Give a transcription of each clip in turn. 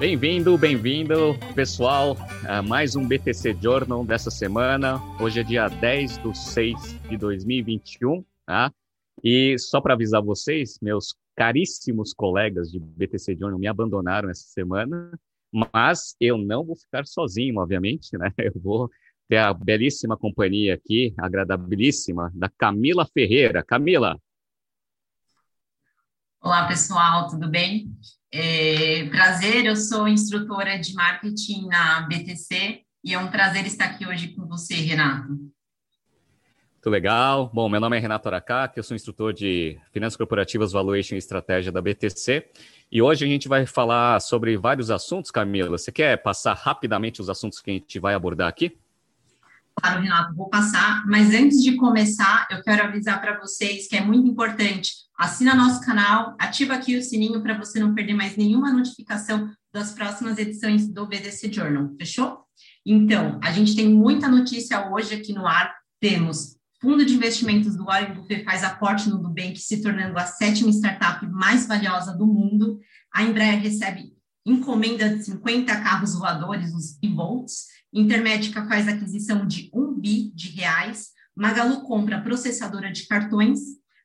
Bem-vindo, bem-vindo, pessoal, a mais um BTC Journal dessa semana. Hoje é dia 10 de 6 de 2021, tá? E só para avisar vocês, meus caríssimos colegas de BTC Journal me abandonaram essa semana, mas eu não vou ficar sozinho, obviamente, né? Eu vou ter a belíssima companhia aqui, agradabilíssima, da Camila Ferreira. Camila. Olá, pessoal, tudo bem? É, prazer, eu sou instrutora de marketing na BTC e é um prazer estar aqui hoje com você, Renato. Muito legal. Bom, meu nome é Renato Aracá, eu sou instrutor de Finanças Corporativas, Valuation e Estratégia da BTC. E hoje a gente vai falar sobre vários assuntos, Camila. Você quer passar rapidamente os assuntos que a gente vai abordar aqui? Claro, Renato, vou passar, mas antes de começar, eu quero avisar para vocês que é muito importante. Assina nosso canal, ativa aqui o sininho para você não perder mais nenhuma notificação das próximas edições do BDC Journal, fechou? Então, a gente tem muita notícia hoje aqui no ar. Temos Fundo de Investimentos do Warren Buffett faz aporte no Nubank, se tornando a sétima startup mais valiosa do mundo. A Embraer recebe encomenda de 50 carros voadores, os e-volts. Intermédica faz aquisição de 1 bi de reais, Magalu compra processadora de cartões,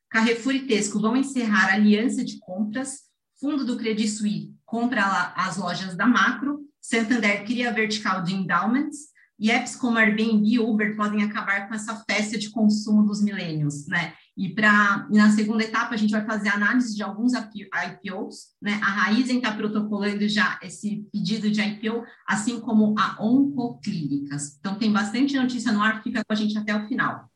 Carrefour e Tesco vão encerrar aliança de compras, Fundo do Credit Suisse compra as lojas da Macro, Santander cria vertical de endowments, e apps como Airbnb e Uber podem acabar com essa festa de consumo dos milênios, né? E para na segunda etapa a gente vai fazer análise de alguns IPOs, né? A Raizen está protocolando já esse pedido de IPO, assim como a Oncoclínicas. Então tem bastante notícia no ar, fica com a gente até o final.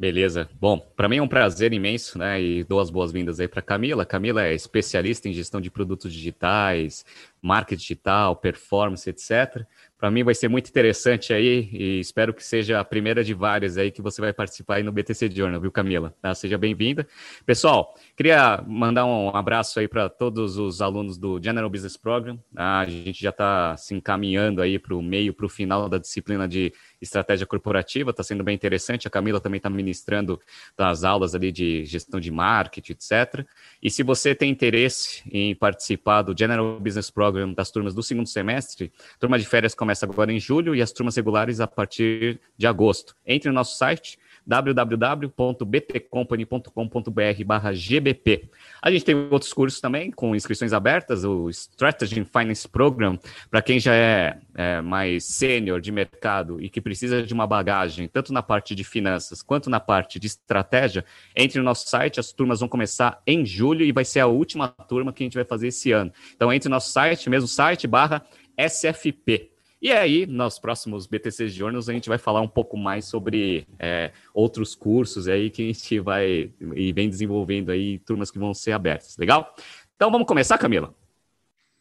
Beleza. Bom, para mim é um prazer imenso, né? E dou as boas-vindas aí para Camila. Camila é especialista em gestão de produtos digitais, marketing digital, performance, etc. Para mim vai ser muito interessante aí e espero que seja a primeira de várias aí que você vai participar aí no BTC Journal, viu, Camila? Tá? Seja bem-vinda. Pessoal, queria mandar um abraço aí para todos os alunos do General Business Program. Tá? A gente já está se encaminhando aí para o meio, para o final da disciplina de estratégia corporativa, está sendo bem interessante. A Camila também está ministrando as aulas ali de gestão de marketing, etc. E se você tem interesse em participar do General Business Program das turmas do segundo semestre, turma de férias começa começa agora em julho e as turmas regulares a partir de agosto. Entre no nosso site www.btcompany.com.br GBP. A gente tem outros cursos também com inscrições abertas, o Strategy Finance Program, para quem já é, é mais sênior de mercado e que precisa de uma bagagem, tanto na parte de finanças quanto na parte de estratégia, entre no nosso site, as turmas vão começar em julho e vai ser a última turma que a gente vai fazer esse ano. Então, entre no nosso site, mesmo site, barra SFP. E aí, nos próximos BTC Journals, a gente vai falar um pouco mais sobre é, outros cursos aí que a gente vai e vem desenvolvendo aí, turmas que vão ser abertas, legal? Então, vamos começar, Camila?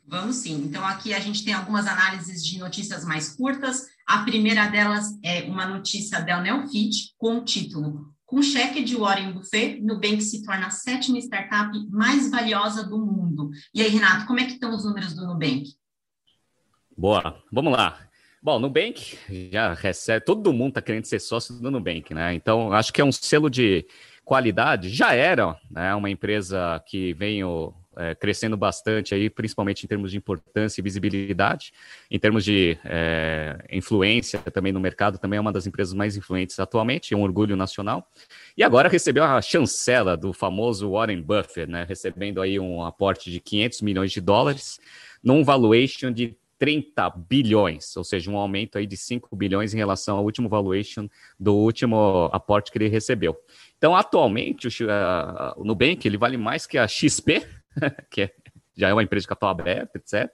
Vamos sim. Então, aqui a gente tem algumas análises de notícias mais curtas. A primeira delas é uma notícia da Neofit com o título com cheque de Warren Buffett, Nubank se torna a sétima startup mais valiosa do mundo. E aí, Renato, como é que estão os números do Nubank? Boa, vamos lá. Bom, Nubank já recebe, todo mundo está querendo ser sócio do Nubank, né? Então, acho que é um selo de qualidade. Já era né, uma empresa que veio é, crescendo bastante aí, principalmente em termos de importância e visibilidade, em termos de é, influência também no mercado, também é uma das empresas mais influentes atualmente, é um orgulho nacional. E agora recebeu a chancela do famoso Warren Buffett, né, recebendo aí um aporte de 500 milhões de dólares, num valuation de 30 bilhões, ou seja, um aumento aí de 5 bilhões em relação ao último valuation do último aporte que ele recebeu. Então, atualmente, o, o Nubank ele vale mais que a XP, que é, já é uma empresa de capital aberto, etc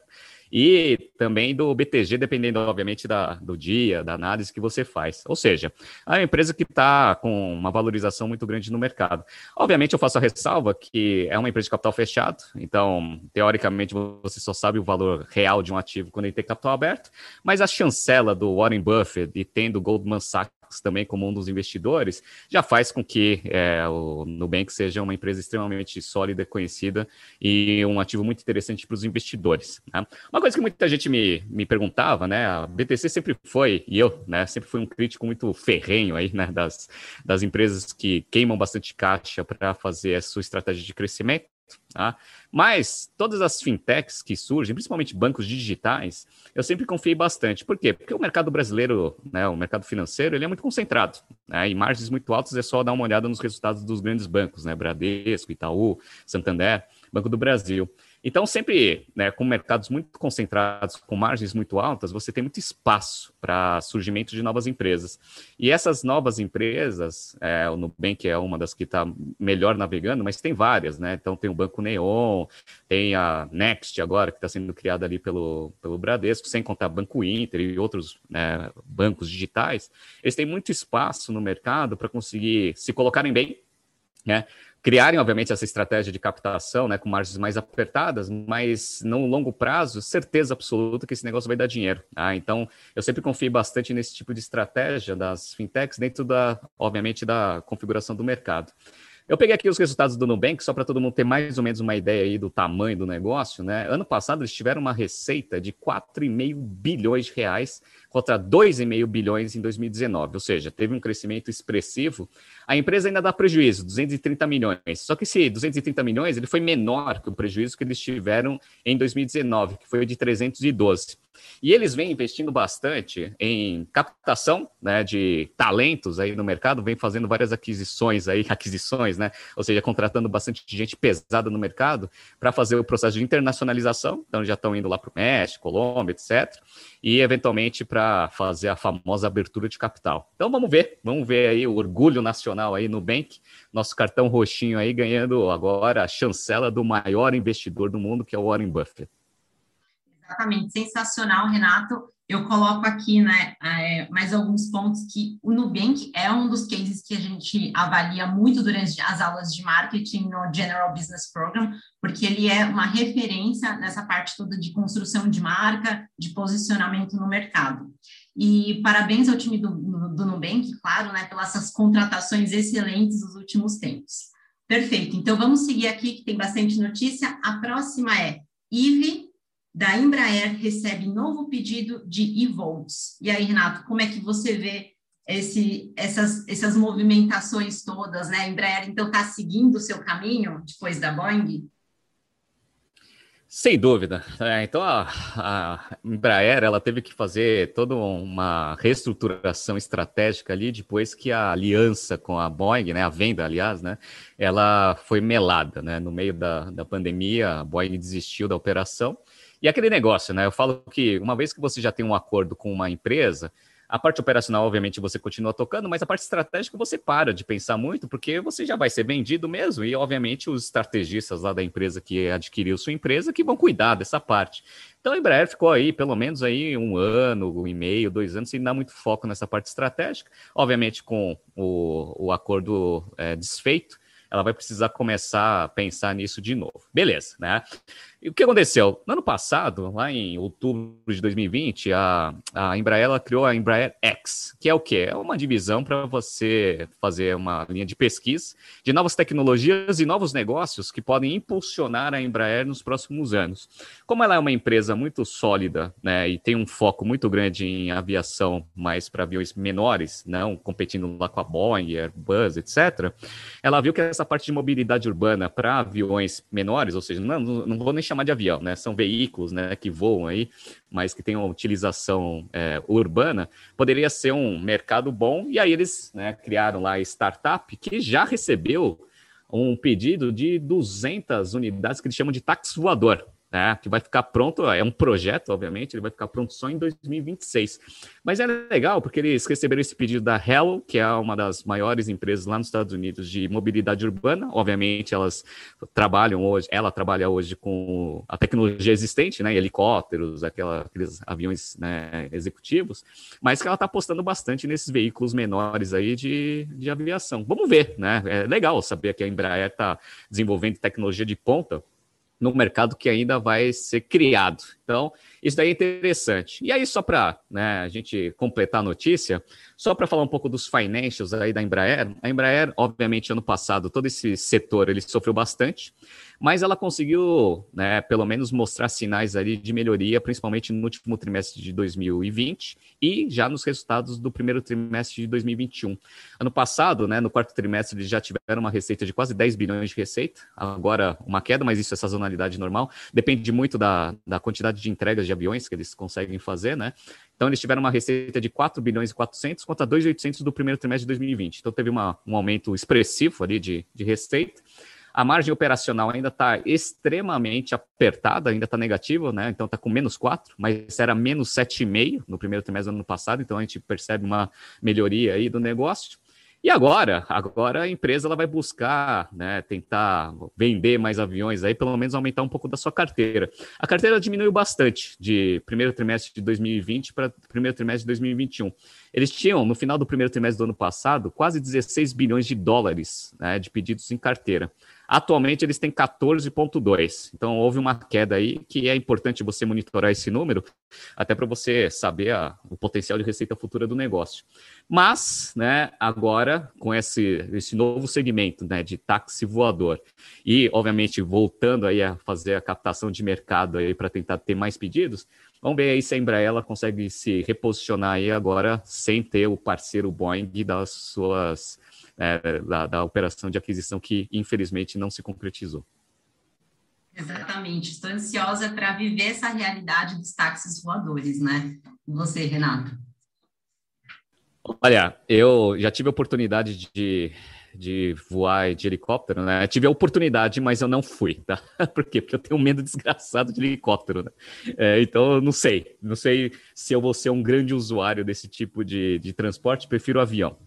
e também do BTG, dependendo, obviamente, da, do dia, da análise que você faz. Ou seja, é uma empresa que está com uma valorização muito grande no mercado. Obviamente, eu faço a ressalva que é uma empresa de capital fechado, então, teoricamente, você só sabe o valor real de um ativo quando ele tem capital aberto, mas a chancela do Warren Buffett e tendo Goldman Sachs também como um dos investidores, já faz com que é, o Nubank seja uma empresa extremamente sólida, conhecida e um ativo muito interessante para os investidores. Né? Uma coisa que muita gente me, me perguntava, né? A BTC sempre foi, e eu, né, sempre fui um crítico muito ferrenho aí, né, das, das empresas que queimam bastante caixa para fazer a sua estratégia de crescimento. Tá? Mas todas as fintechs que surgem, principalmente bancos digitais, eu sempre confiei bastante. Por quê? Porque o mercado brasileiro, né, o mercado financeiro, ele é muito concentrado. Né, e margens muito altas é só dar uma olhada nos resultados dos grandes bancos, né, Bradesco, Itaú, Santander, Banco do Brasil. Então, sempre né, com mercados muito concentrados, com margens muito altas, você tem muito espaço para surgimento de novas empresas. E essas novas empresas, é, o Nubank é uma das que está melhor navegando, mas tem várias, né? Então, tem o Banco Neon, tem a Next agora, que está sendo criada ali pelo, pelo Bradesco, sem contar Banco Inter e outros né, bancos digitais. Eles têm muito espaço no mercado para conseguir se colocarem bem, né? Criarem, obviamente, essa estratégia de captação, né, com margens mais apertadas, mas no longo prazo, certeza absoluta que esse negócio vai dar dinheiro. Tá? Então, eu sempre confio bastante nesse tipo de estratégia das fintechs dentro da, obviamente, da configuração do mercado. Eu peguei aqui os resultados do Nubank, só para todo mundo ter mais ou menos uma ideia aí do tamanho do negócio, né? Ano passado eles tiveram uma receita de 4,5 bilhões de reais contra 2,5 bilhões em 2019, ou seja, teve um crescimento expressivo. A empresa ainda dá prejuízo, 230 milhões. Só que esse 230 milhões ele foi menor que o prejuízo que eles tiveram em 2019, que foi de 312. E eles vêm investindo bastante em captação né, de talentos aí no mercado, vem fazendo várias aquisições aí, aquisições, né? Ou seja, contratando bastante gente pesada no mercado para fazer o processo de internacionalização. Então já estão indo lá para o México, Colômbia, etc. E eventualmente para fazer a famosa abertura de capital. Então vamos ver, vamos ver aí o orgulho nacional aí no Bank, nosso cartão roxinho aí ganhando agora a chancela do maior investidor do mundo, que é o Warren Buffett. Exatamente, sensacional, Renato. Eu coloco aqui, né, é, mais alguns pontos que o Nubank é um dos cases que a gente avalia muito durante as aulas de marketing no General Business Program, porque ele é uma referência nessa parte toda de construção de marca, de posicionamento no mercado. E parabéns ao time do, do Nubank, claro, né, pelas essas contratações excelentes nos últimos tempos. Perfeito, então vamos seguir aqui, que tem bastante notícia. A próxima é IVE da Embraer recebe novo pedido de e-vols. E aí, Renato, como é que você vê esse, essas, essas movimentações todas, né? A Embraer, então, está seguindo o seu caminho depois da Boeing? Sem dúvida. É, então, a, a, Embraer ela teve que fazer toda uma reestruturação estratégica ali depois que a aliança com a Boeing, né, a venda, aliás, né, ela foi melada. Né, no meio da, da pandemia, a Boeing desistiu da operação e aquele negócio, né? Eu falo que uma vez que você já tem um acordo com uma empresa, a parte operacional, obviamente, você continua tocando, mas a parte estratégica você para de pensar muito, porque você já vai ser vendido mesmo, e obviamente os estrategistas lá da empresa que adquiriu sua empresa que vão cuidar dessa parte. Então a Embraer ficou aí pelo menos aí um ano, um e meio, dois anos, sem dar muito foco nessa parte estratégica. Obviamente, com o, o acordo é, desfeito, ela vai precisar começar a pensar nisso de novo. Beleza, né? E o que aconteceu? No ano passado, lá em outubro de 2020, a, a Embraer criou a Embraer X, que é o quê? É uma divisão para você fazer uma linha de pesquisa de novas tecnologias e novos negócios que podem impulsionar a Embraer nos próximos anos. Como ela é uma empresa muito sólida né, e tem um foco muito grande em aviação, mais para aviões menores, não competindo lá com a Boeing, Airbus, etc., ela viu que essa parte de mobilidade urbana para aviões menores, ou seja, não, não vou nem chamar chamar de avião, né? São veículos, né, que voam aí, mas que têm uma utilização é, urbana, poderia ser um mercado bom. E aí eles né, criaram lá a startup que já recebeu um pedido de 200 unidades que eles chamam de táxi voador né, que vai ficar pronto, é um projeto, obviamente, ele vai ficar pronto só em 2026. Mas é legal porque eles receberam esse pedido da Hello, que é uma das maiores empresas lá nos Estados Unidos de mobilidade urbana. Obviamente, elas trabalham hoje, ela trabalha hoje com a tecnologia existente, né, helicópteros, aquela, aqueles aviões né, executivos, mas que ela está apostando bastante nesses veículos menores aí de, de aviação. Vamos ver, né? É legal saber que a Embraer está desenvolvendo tecnologia de ponta no mercado que ainda vai ser criado. Então, isso daí é interessante. E aí, só para né, a gente completar a notícia, só para falar um pouco dos financials aí da Embraer, a Embraer, obviamente, ano passado, todo esse setor ele sofreu bastante, mas ela conseguiu, né, pelo menos mostrar sinais ali de melhoria, principalmente no último trimestre de 2020 e já nos resultados do primeiro trimestre de 2021. Ano passado, né, no quarto trimestre, eles já tiveram uma receita de quase 10 bilhões de receita, agora uma queda, mas isso é sazonalidade normal, depende muito da, da quantidade de entregas de aviões que eles conseguem fazer, né? Então, eles tiveram uma receita de 4 bilhões e 400 contra 2,800 do primeiro trimestre de 2020. Então, teve uma, um aumento expressivo ali de, de receita. A margem operacional ainda está extremamente apertada, ainda está negativa, né? Então está com menos 4, mas era menos 7,5 no primeiro trimestre do ano passado, então a gente percebe uma melhoria aí do negócio. E agora, agora a empresa ela vai buscar, né, tentar vender mais aviões aí, pelo menos aumentar um pouco da sua carteira. A carteira diminuiu bastante de primeiro trimestre de 2020 para primeiro trimestre de 2021. Eles tinham, no final do primeiro trimestre do ano passado, quase 16 bilhões de dólares né, de pedidos em carteira. Atualmente eles têm 14,2. Então houve uma queda aí que é importante você monitorar esse número, até para você saber a, o potencial de receita futura do negócio. Mas, né, agora com esse, esse novo segmento né, de táxi voador e, obviamente, voltando aí a fazer a captação de mercado aí para tentar ter mais pedidos, vamos ver aí se a Embraer consegue se reposicionar aí agora sem ter o parceiro Boeing das suas é, da, da operação de aquisição que, infelizmente, não se concretizou. Exatamente. Estou ansiosa para viver essa realidade dos táxis voadores, né? Você, Renato? Olha, eu já tive a oportunidade de, de voar de helicóptero, né? tive a oportunidade, mas eu não fui, tá? Por quê? Porque eu tenho medo desgraçado de helicóptero, né? É, então, eu não sei. Não sei se eu vou ser um grande usuário desse tipo de, de transporte, prefiro avião.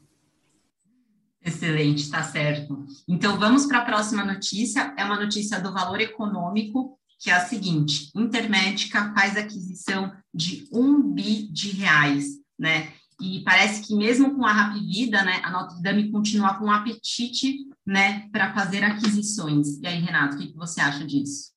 Excelente, está certo. Então, vamos para a próxima notícia. É uma notícia do valor econômico, que é a seguinte: Intermédica faz aquisição de um bi de reais, né? E parece que mesmo com a Rapvida, né, a Notre Dame continua com um apetite, né, para fazer aquisições. E aí, Renato, o que, que você acha disso?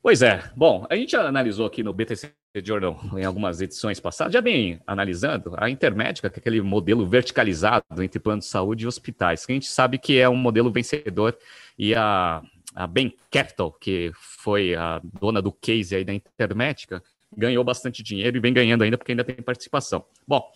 Pois é. Bom, a gente analisou aqui no BTC Jordan, em algumas edições passadas, já vem analisando a Intermédica, que é aquele modelo verticalizado entre plano de saúde e hospitais, que a gente sabe que é um modelo vencedor, e a, a Bain Capital, que foi a dona do case aí da Intermédica, ganhou bastante dinheiro e vem ganhando ainda porque ainda tem participação. Bom,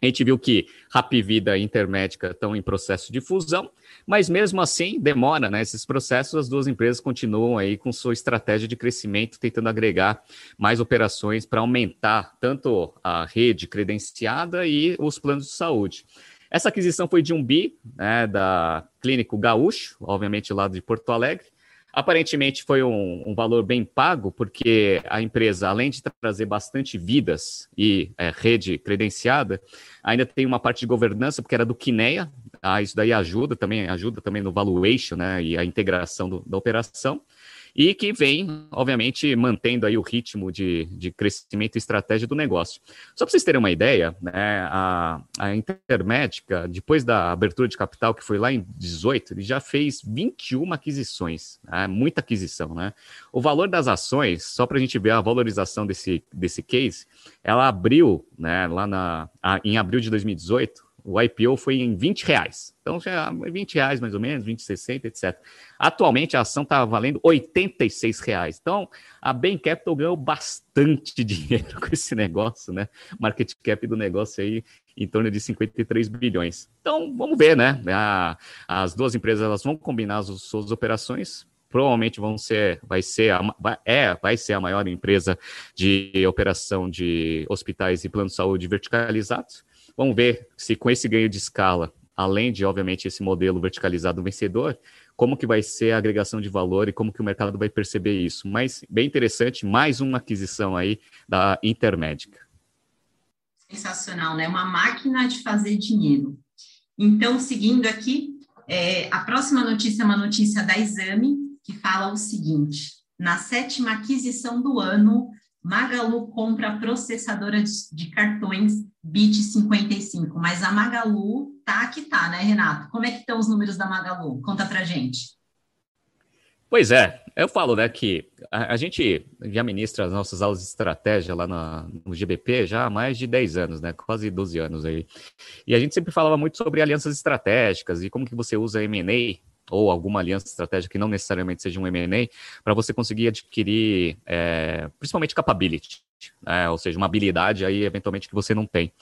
a gente viu que Rapvida e Intermédica estão em processo de fusão, mas mesmo assim demora, né? Esses processos, as duas empresas continuam aí com sua estratégia de crescimento, tentando agregar mais operações para aumentar tanto a rede credenciada e os planos de saúde. Essa aquisição foi de um bi, né, da Clínico Gaúcho, obviamente lá de Porto Alegre, Aparentemente foi um, um, valor bem pago, porque a empresa, além de trazer bastante vidas e é, rede credenciada, ainda tem uma parte de governança, porque era do Kinea, ah, isso daí ajuda também, ajuda também no valuation né, e a integração do, da operação e que vem, obviamente, mantendo aí o ritmo de, de crescimento e estratégia do negócio. Só para vocês terem uma ideia, né, a, a Intermédica, depois da abertura de capital, que foi lá em 18, ele já fez 21 aquisições, né, muita aquisição, né? O valor das ações, só para a gente ver a valorização desse, desse case, ela abriu, né, lá na, a, em abril de 2018, o IPO foi em 20 reais. Então, já 20 reais mais ou menos, 20, 60, etc. Atualmente, a ação está valendo 86 reais. Então, a Bain Capital ganhou bastante dinheiro com esse negócio, né? Market cap do negócio aí em torno de 53 bilhões. Então, vamos ver, né? A, as duas empresas elas vão combinar as suas operações, provavelmente vão ser, vai ser, a, é, vai ser a maior empresa de operação de hospitais e planos de saúde verticalizados. Vamos ver se com esse ganho de escala, além de, obviamente, esse modelo verticalizado vencedor, como que vai ser a agregação de valor e como que o mercado vai perceber isso. Mas, bem interessante, mais uma aquisição aí da Intermédica. Sensacional, né? Uma máquina de fazer dinheiro. Então, seguindo aqui, é, a próxima notícia é uma notícia da Exame, que fala o seguinte: na sétima aquisição do ano, Magalu compra a processadora de, cartões BIT55, mas a Magalu tá que tá, né, Renato? Como é que estão os números da Magalu? Conta pra gente. Pois é, eu falo, né, que a, a, gente já ministra as nossas aulas de estratégia lá na, no GBP já há mais de 10 anos, né, quase 12 anos aí. E a gente sempre falava muito sobre alianças estratégicas e como que você usa M&A ou alguma aliança estratégica que não necessariamente seja um M&A, para você conseguir adquirir, é, principalmente capability, né? ou seja, uma habilidade aí eventualmente que você não tem.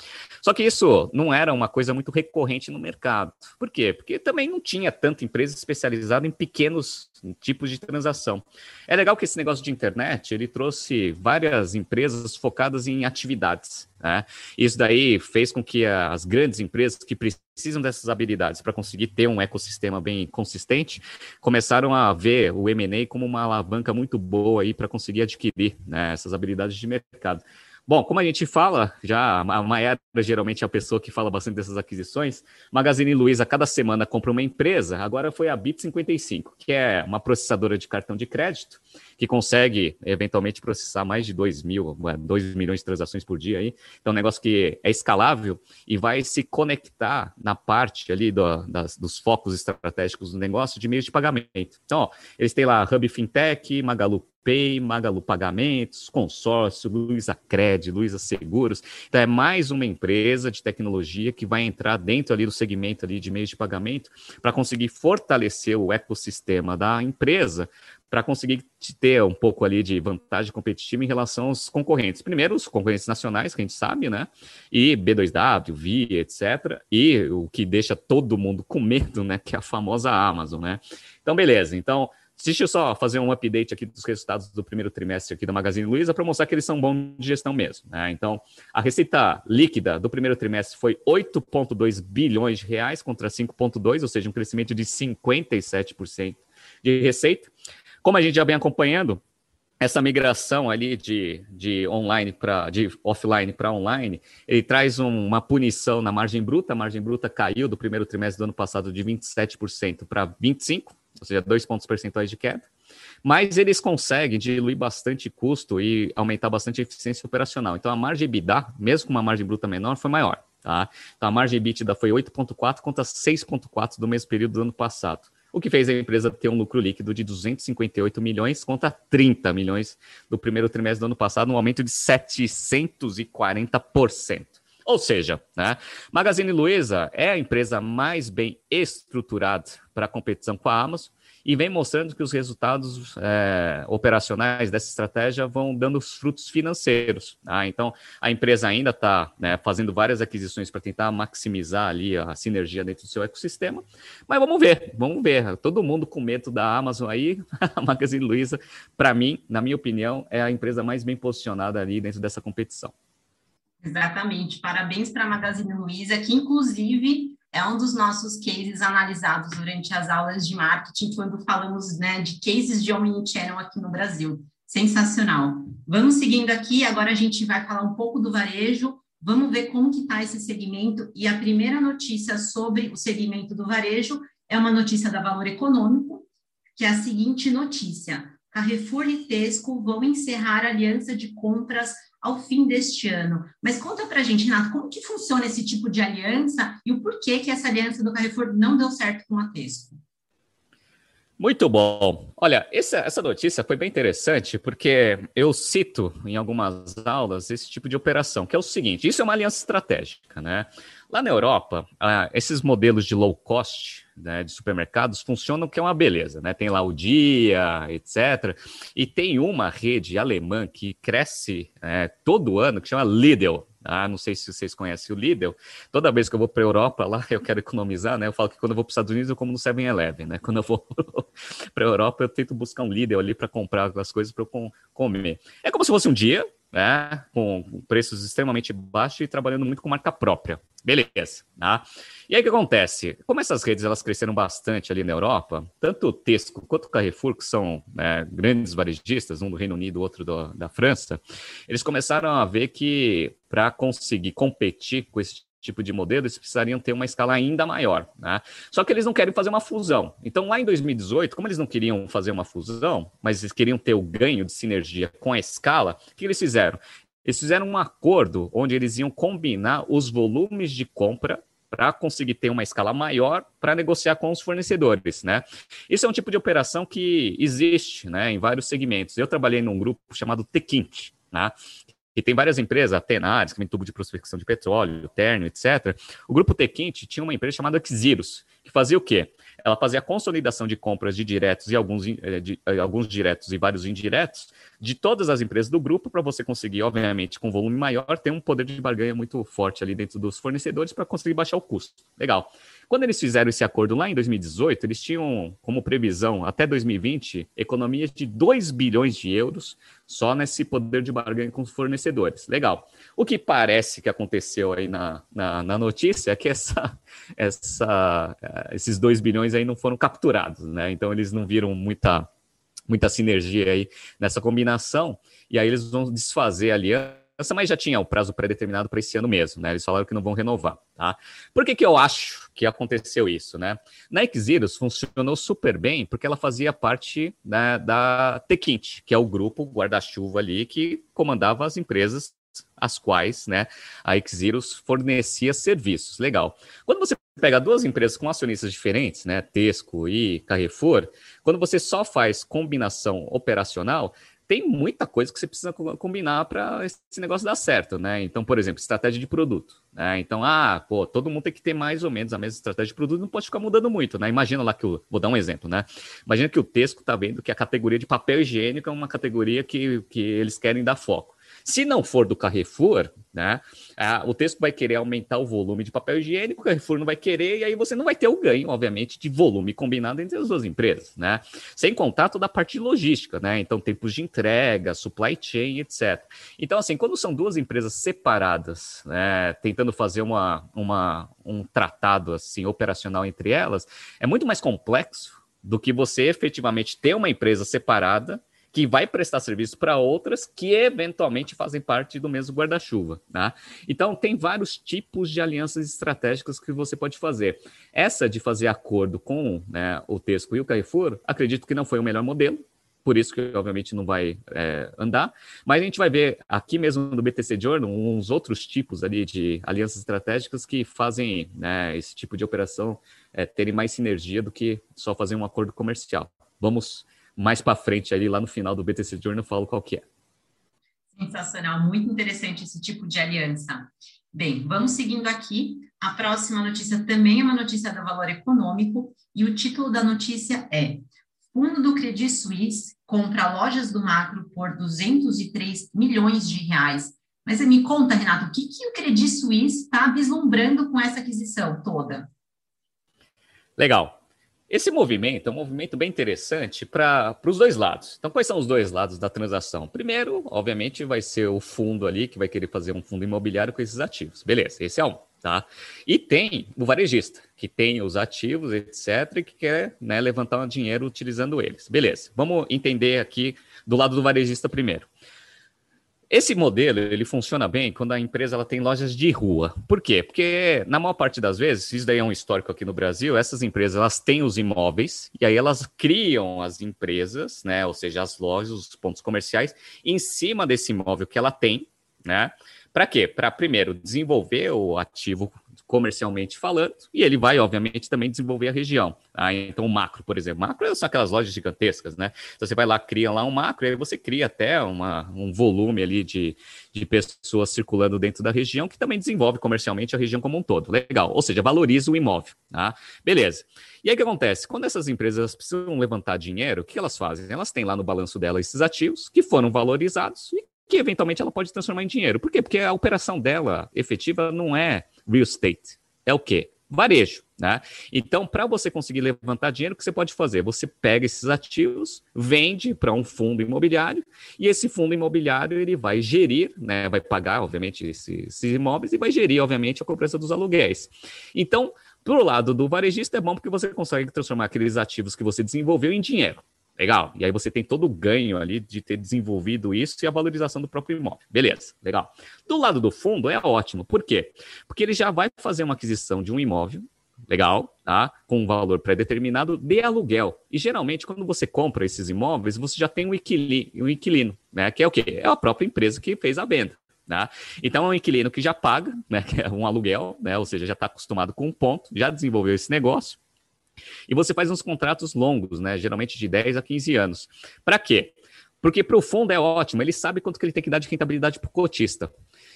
Só que isso não era uma coisa muito recorrente no mercado. Por quê? Porque também não tinha tanta empresa especializada em pequenos tipos de transação. É legal que esse negócio de internet ele trouxe várias empresas focadas em atividades. Né? Isso daí fez com que as grandes empresas que precisam dessas habilidades para conseguir ter um ecossistema bem consistente começaram a ver o M&A como uma alavanca muito boa aí para conseguir adquirir né, essas habilidades de mercado. Bom, como a gente fala, já a Maera geralmente é a pessoa que fala bastante dessas aquisições. Magazine Luiza cada semana compra uma empresa. Agora foi a Bit55, que é uma processadora de cartão de crédito que consegue eventualmente processar mais de 2 mil, 2 milhões de transações por dia aí. Então, é um negócio que é escalável e vai se conectar na parte ali do, das, dos focos estratégicos do negócio de meios de pagamento. Então, ó, eles têm lá Hub Fintech, Magalu Pay, Magalu Pagamentos, Consórcio, Luiza Cred, Luiza Seguros. Então é mais uma empresa de tecnologia que vai entrar dentro ali do segmento ali de meios de pagamento para conseguir fortalecer o ecossistema da empresa para conseguir ter um pouco ali de vantagem competitiva em relação aos concorrentes. Primeiro, os concorrentes nacionais, que a gente sabe, né? E B2W, Via, etc. E o que deixa todo mundo com medo, né? Que é a famosa Amazon, né? Então, beleza. Então, Deixa eu só fazer um update aqui dos resultados do primeiro trimestre aqui da Magazine Luiza para mostrar que eles são bons de gestão mesmo. Né? Então, a receita líquida do primeiro trimestre foi 8,2 bilhões de reais contra 5,2, ou seja, um crescimento de 57% de receita. Como a gente já vem acompanhando, essa migração ali de, de online para de offline para online, ele traz um, uma punição na margem bruta. A margem bruta caiu do primeiro trimestre do ano passado de 27% para 25%, ou seja, dois pontos percentuais de queda. Mas eles conseguem diluir bastante custo e aumentar bastante a eficiência operacional. Então a margem EBITDA, mesmo com uma margem bruta menor, foi maior. Tá? Então a margem EBITDA foi 8,4 contra 6,4 do mesmo período do ano passado o que fez a empresa ter um lucro líquido de 258 milhões contra 30 milhões do primeiro trimestre do ano passado, um aumento de 740%. Ou seja, né, Magazine Luiza é a empresa mais bem estruturada para a competição com a Amazon e vem mostrando que os resultados é, operacionais dessa estratégia vão dando os frutos financeiros. Tá? Então, a empresa ainda está né, fazendo várias aquisições para tentar maximizar ali a sinergia dentro do seu ecossistema, mas vamos ver, vamos ver. Todo mundo com medo da Amazon aí, a Magazine Luiza, para mim, na minha opinião, é a empresa mais bem posicionada ali dentro dessa competição. Exatamente. Parabéns para a Magazine Luiza, que inclusive é um dos nossos cases analisados durante as aulas de marketing, quando falamos né, de cases de omnichannel aqui no Brasil. Sensacional. Vamos seguindo aqui, agora a gente vai falar um pouco do varejo, vamos ver como que está esse segmento, e a primeira notícia sobre o segmento do varejo é uma notícia da Valor Econômico, que é a seguinte notícia. Carrefour e Tesco vão encerrar a aliança de compras ao fim deste ano. Mas conta para a gente, Renato, como que funciona esse tipo de aliança e o porquê que essa aliança do Carrefour não deu certo com a Tesco? Muito bom. Olha, essa, essa notícia foi bem interessante porque eu cito em algumas aulas esse tipo de operação, que é o seguinte: isso é uma aliança estratégica, né? Lá na Europa, ah, esses modelos de low cost né, de supermercados funcionam que é uma beleza, né? Tem lá o Dia, etc. E tem uma rede alemã que cresce é, todo ano, que chama Lidl. Ah, não sei se vocês conhecem o Lidl. Toda vez que eu vou para a Europa, lá eu quero economizar, né? Eu falo que quando eu vou para os Estados Unidos, eu como no 7-Eleven, né? Quando eu vou para a Europa, eu tento buscar um Lidl ali para comprar as coisas para eu comer. É como se fosse um dia, né, com preços extremamente baixos e trabalhando muito com marca própria. Beleza, tá? E aí o que acontece? Como essas redes elas cresceram bastante ali na Europa, tanto o Tesco quanto o Carrefour, que são né, grandes varejistas, um do Reino Unido, outro do, da França, eles começaram a ver que para conseguir competir com esse tipo de modelo, eles precisariam ter uma escala ainda maior. Né? Só que eles não querem fazer uma fusão. Então, lá em 2018, como eles não queriam fazer uma fusão, mas eles queriam ter o ganho de sinergia com a escala, o que eles fizeram? Eles fizeram um acordo onde eles iam combinar os volumes de compra para conseguir ter uma escala maior para negociar com os fornecedores, né? Isso é um tipo de operação que existe, né, em vários segmentos. Eu trabalhei num grupo chamado Tequint, né? E tem várias empresas, a Tenaris, que vem tubo de prospecção de petróleo, Terno, etc. O grupo Tequint tinha uma empresa chamada Xirus, que fazia o quê? ela fazia a consolidação de compras de diretos e alguns, eh, de, eh, alguns diretos e vários indiretos de todas as empresas do grupo para você conseguir, obviamente, com volume maior, ter um poder de barganha muito forte ali dentro dos fornecedores para conseguir baixar o custo. Legal. Quando eles fizeram esse acordo lá em 2018, eles tinham como previsão até 2020 economias de 2 bilhões de euros só nesse poder de barganha com os fornecedores. Legal. O que parece que aconteceu aí na, na, na notícia é que essa, essa, eh, esses 2 bilhões aí não foram capturados, né? Então eles não viram muita, muita sinergia aí nessa combinação, e aí eles vão desfazer a aliança mas já tinha o prazo pré-determinado para esse ano mesmo, né? Eles falaram que não vão renovar, tá? Por que, que eu acho que aconteceu isso, né? Na Xeros funcionou super bem porque ela fazia parte né, da Tequint, que é o grupo guarda-chuva ali que comandava as empresas as quais né, a Xeros fornecia serviços. Legal. Quando você pega duas empresas com acionistas diferentes, né, Tesco e Carrefour, quando você só faz combinação operacional, tem muita coisa que você precisa combinar para esse negócio dar certo, né? Então, por exemplo, estratégia de produto. Né? Então, ah, pô, todo mundo tem que ter mais ou menos a mesma estratégia de produto, não pode ficar mudando muito, né? Imagina lá que o. Vou dar um exemplo, né? Imagina que o Tesco está vendo que a categoria de papel higiênico é uma categoria que, que eles querem dar foco. Se não for do Carrefour, né, o texto vai querer aumentar o volume de papel higiênico, o Carrefour não vai querer, e aí você não vai ter o ganho, obviamente, de volume combinado entre as duas empresas, né? Sem contar toda a parte logística, né? Então, tempos de entrega, supply chain, etc. Então, assim, quando são duas empresas separadas, né, tentando fazer uma, uma, um tratado assim operacional entre elas, é muito mais complexo do que você efetivamente ter uma empresa separada que vai prestar serviço para outras que eventualmente fazem parte do mesmo guarda-chuva. Tá? Então, tem vários tipos de alianças estratégicas que você pode fazer. Essa de fazer acordo com né, o Tesco e o Carrefour, acredito que não foi o melhor modelo, por isso que obviamente não vai é, andar. Mas a gente vai ver aqui mesmo no BTC Journal uns outros tipos ali de alianças estratégicas que fazem né, esse tipo de operação é, terem mais sinergia do que só fazer um acordo comercial. Vamos mais para frente ali lá no final do BTC Journal eu falo qual que é. Sensacional, muito interessante esse tipo de aliança. Bem, vamos seguindo aqui. A próxima notícia também é uma notícia do valor econômico e o título da notícia é Fundo do Credit Suisse compra lojas do macro por 203 milhões de reais. Mas me conta, Renato, o que, que o Credit Suisse está vislumbrando com essa aquisição toda? Legal. Esse movimento é um movimento bem interessante para os dois lados. Então, quais são os dois lados da transação? Primeiro, obviamente, vai ser o fundo ali que vai querer fazer um fundo imobiliário com esses ativos. Beleza, esse é um. Tá? E tem o varejista, que tem os ativos, etc., e que quer né, levantar um dinheiro utilizando eles. Beleza, vamos entender aqui do lado do varejista primeiro. Esse modelo ele funciona bem quando a empresa ela tem lojas de rua. Por quê? Porque na maior parte das vezes, isso daí é um histórico aqui no Brasil, essas empresas elas têm os imóveis e aí elas criam as empresas, né, ou seja, as lojas, os pontos comerciais em cima desse imóvel que ela tem, né? Para quê? Para primeiro desenvolver o ativo comercialmente falando, e ele vai, obviamente, também desenvolver a região. Tá? Então, o macro, por exemplo. Macro são aquelas lojas gigantescas, né? Então, você vai lá, cria lá um macro, e aí você cria até uma, um volume ali de, de pessoas circulando dentro da região, que também desenvolve comercialmente a região como um todo. Legal. Ou seja, valoriza o imóvel. Tá? Beleza. E aí o que acontece? Quando essas empresas precisam levantar dinheiro, o que elas fazem? Elas têm lá no balanço dela esses ativos que foram valorizados e que eventualmente ela pode transformar em dinheiro. Por quê? Porque a operação dela efetiva não é real estate. É o quê? Varejo. Né? Então, para você conseguir levantar dinheiro, o que você pode fazer? Você pega esses ativos, vende para um fundo imobiliário, e esse fundo imobiliário ele vai gerir, né, vai pagar, obviamente, esses, esses imóveis e vai gerir, obviamente, a cobrança dos aluguéis. Então, para o lado do varejista, é bom porque você consegue transformar aqueles ativos que você desenvolveu em dinheiro. Legal. E aí você tem todo o ganho ali de ter desenvolvido isso e a valorização do próprio imóvel. Beleza, legal. Do lado do fundo é ótimo. Por quê? Porque ele já vai fazer uma aquisição de um imóvel, legal, tá? Com um valor pré-determinado de aluguel. E geralmente, quando você compra esses imóveis, você já tem um inquilino, um inquilino, né? Que é o quê? É a própria empresa que fez a venda. Né? Então é um inquilino que já paga, né, é um aluguel, né, ou seja, já está acostumado com um ponto, já desenvolveu esse negócio. E você faz uns contratos longos, né, geralmente de 10 a 15 anos. Para quê? Porque para o fundo é ótimo, ele sabe quanto que ele tem que dar de rentabilidade para o cotista.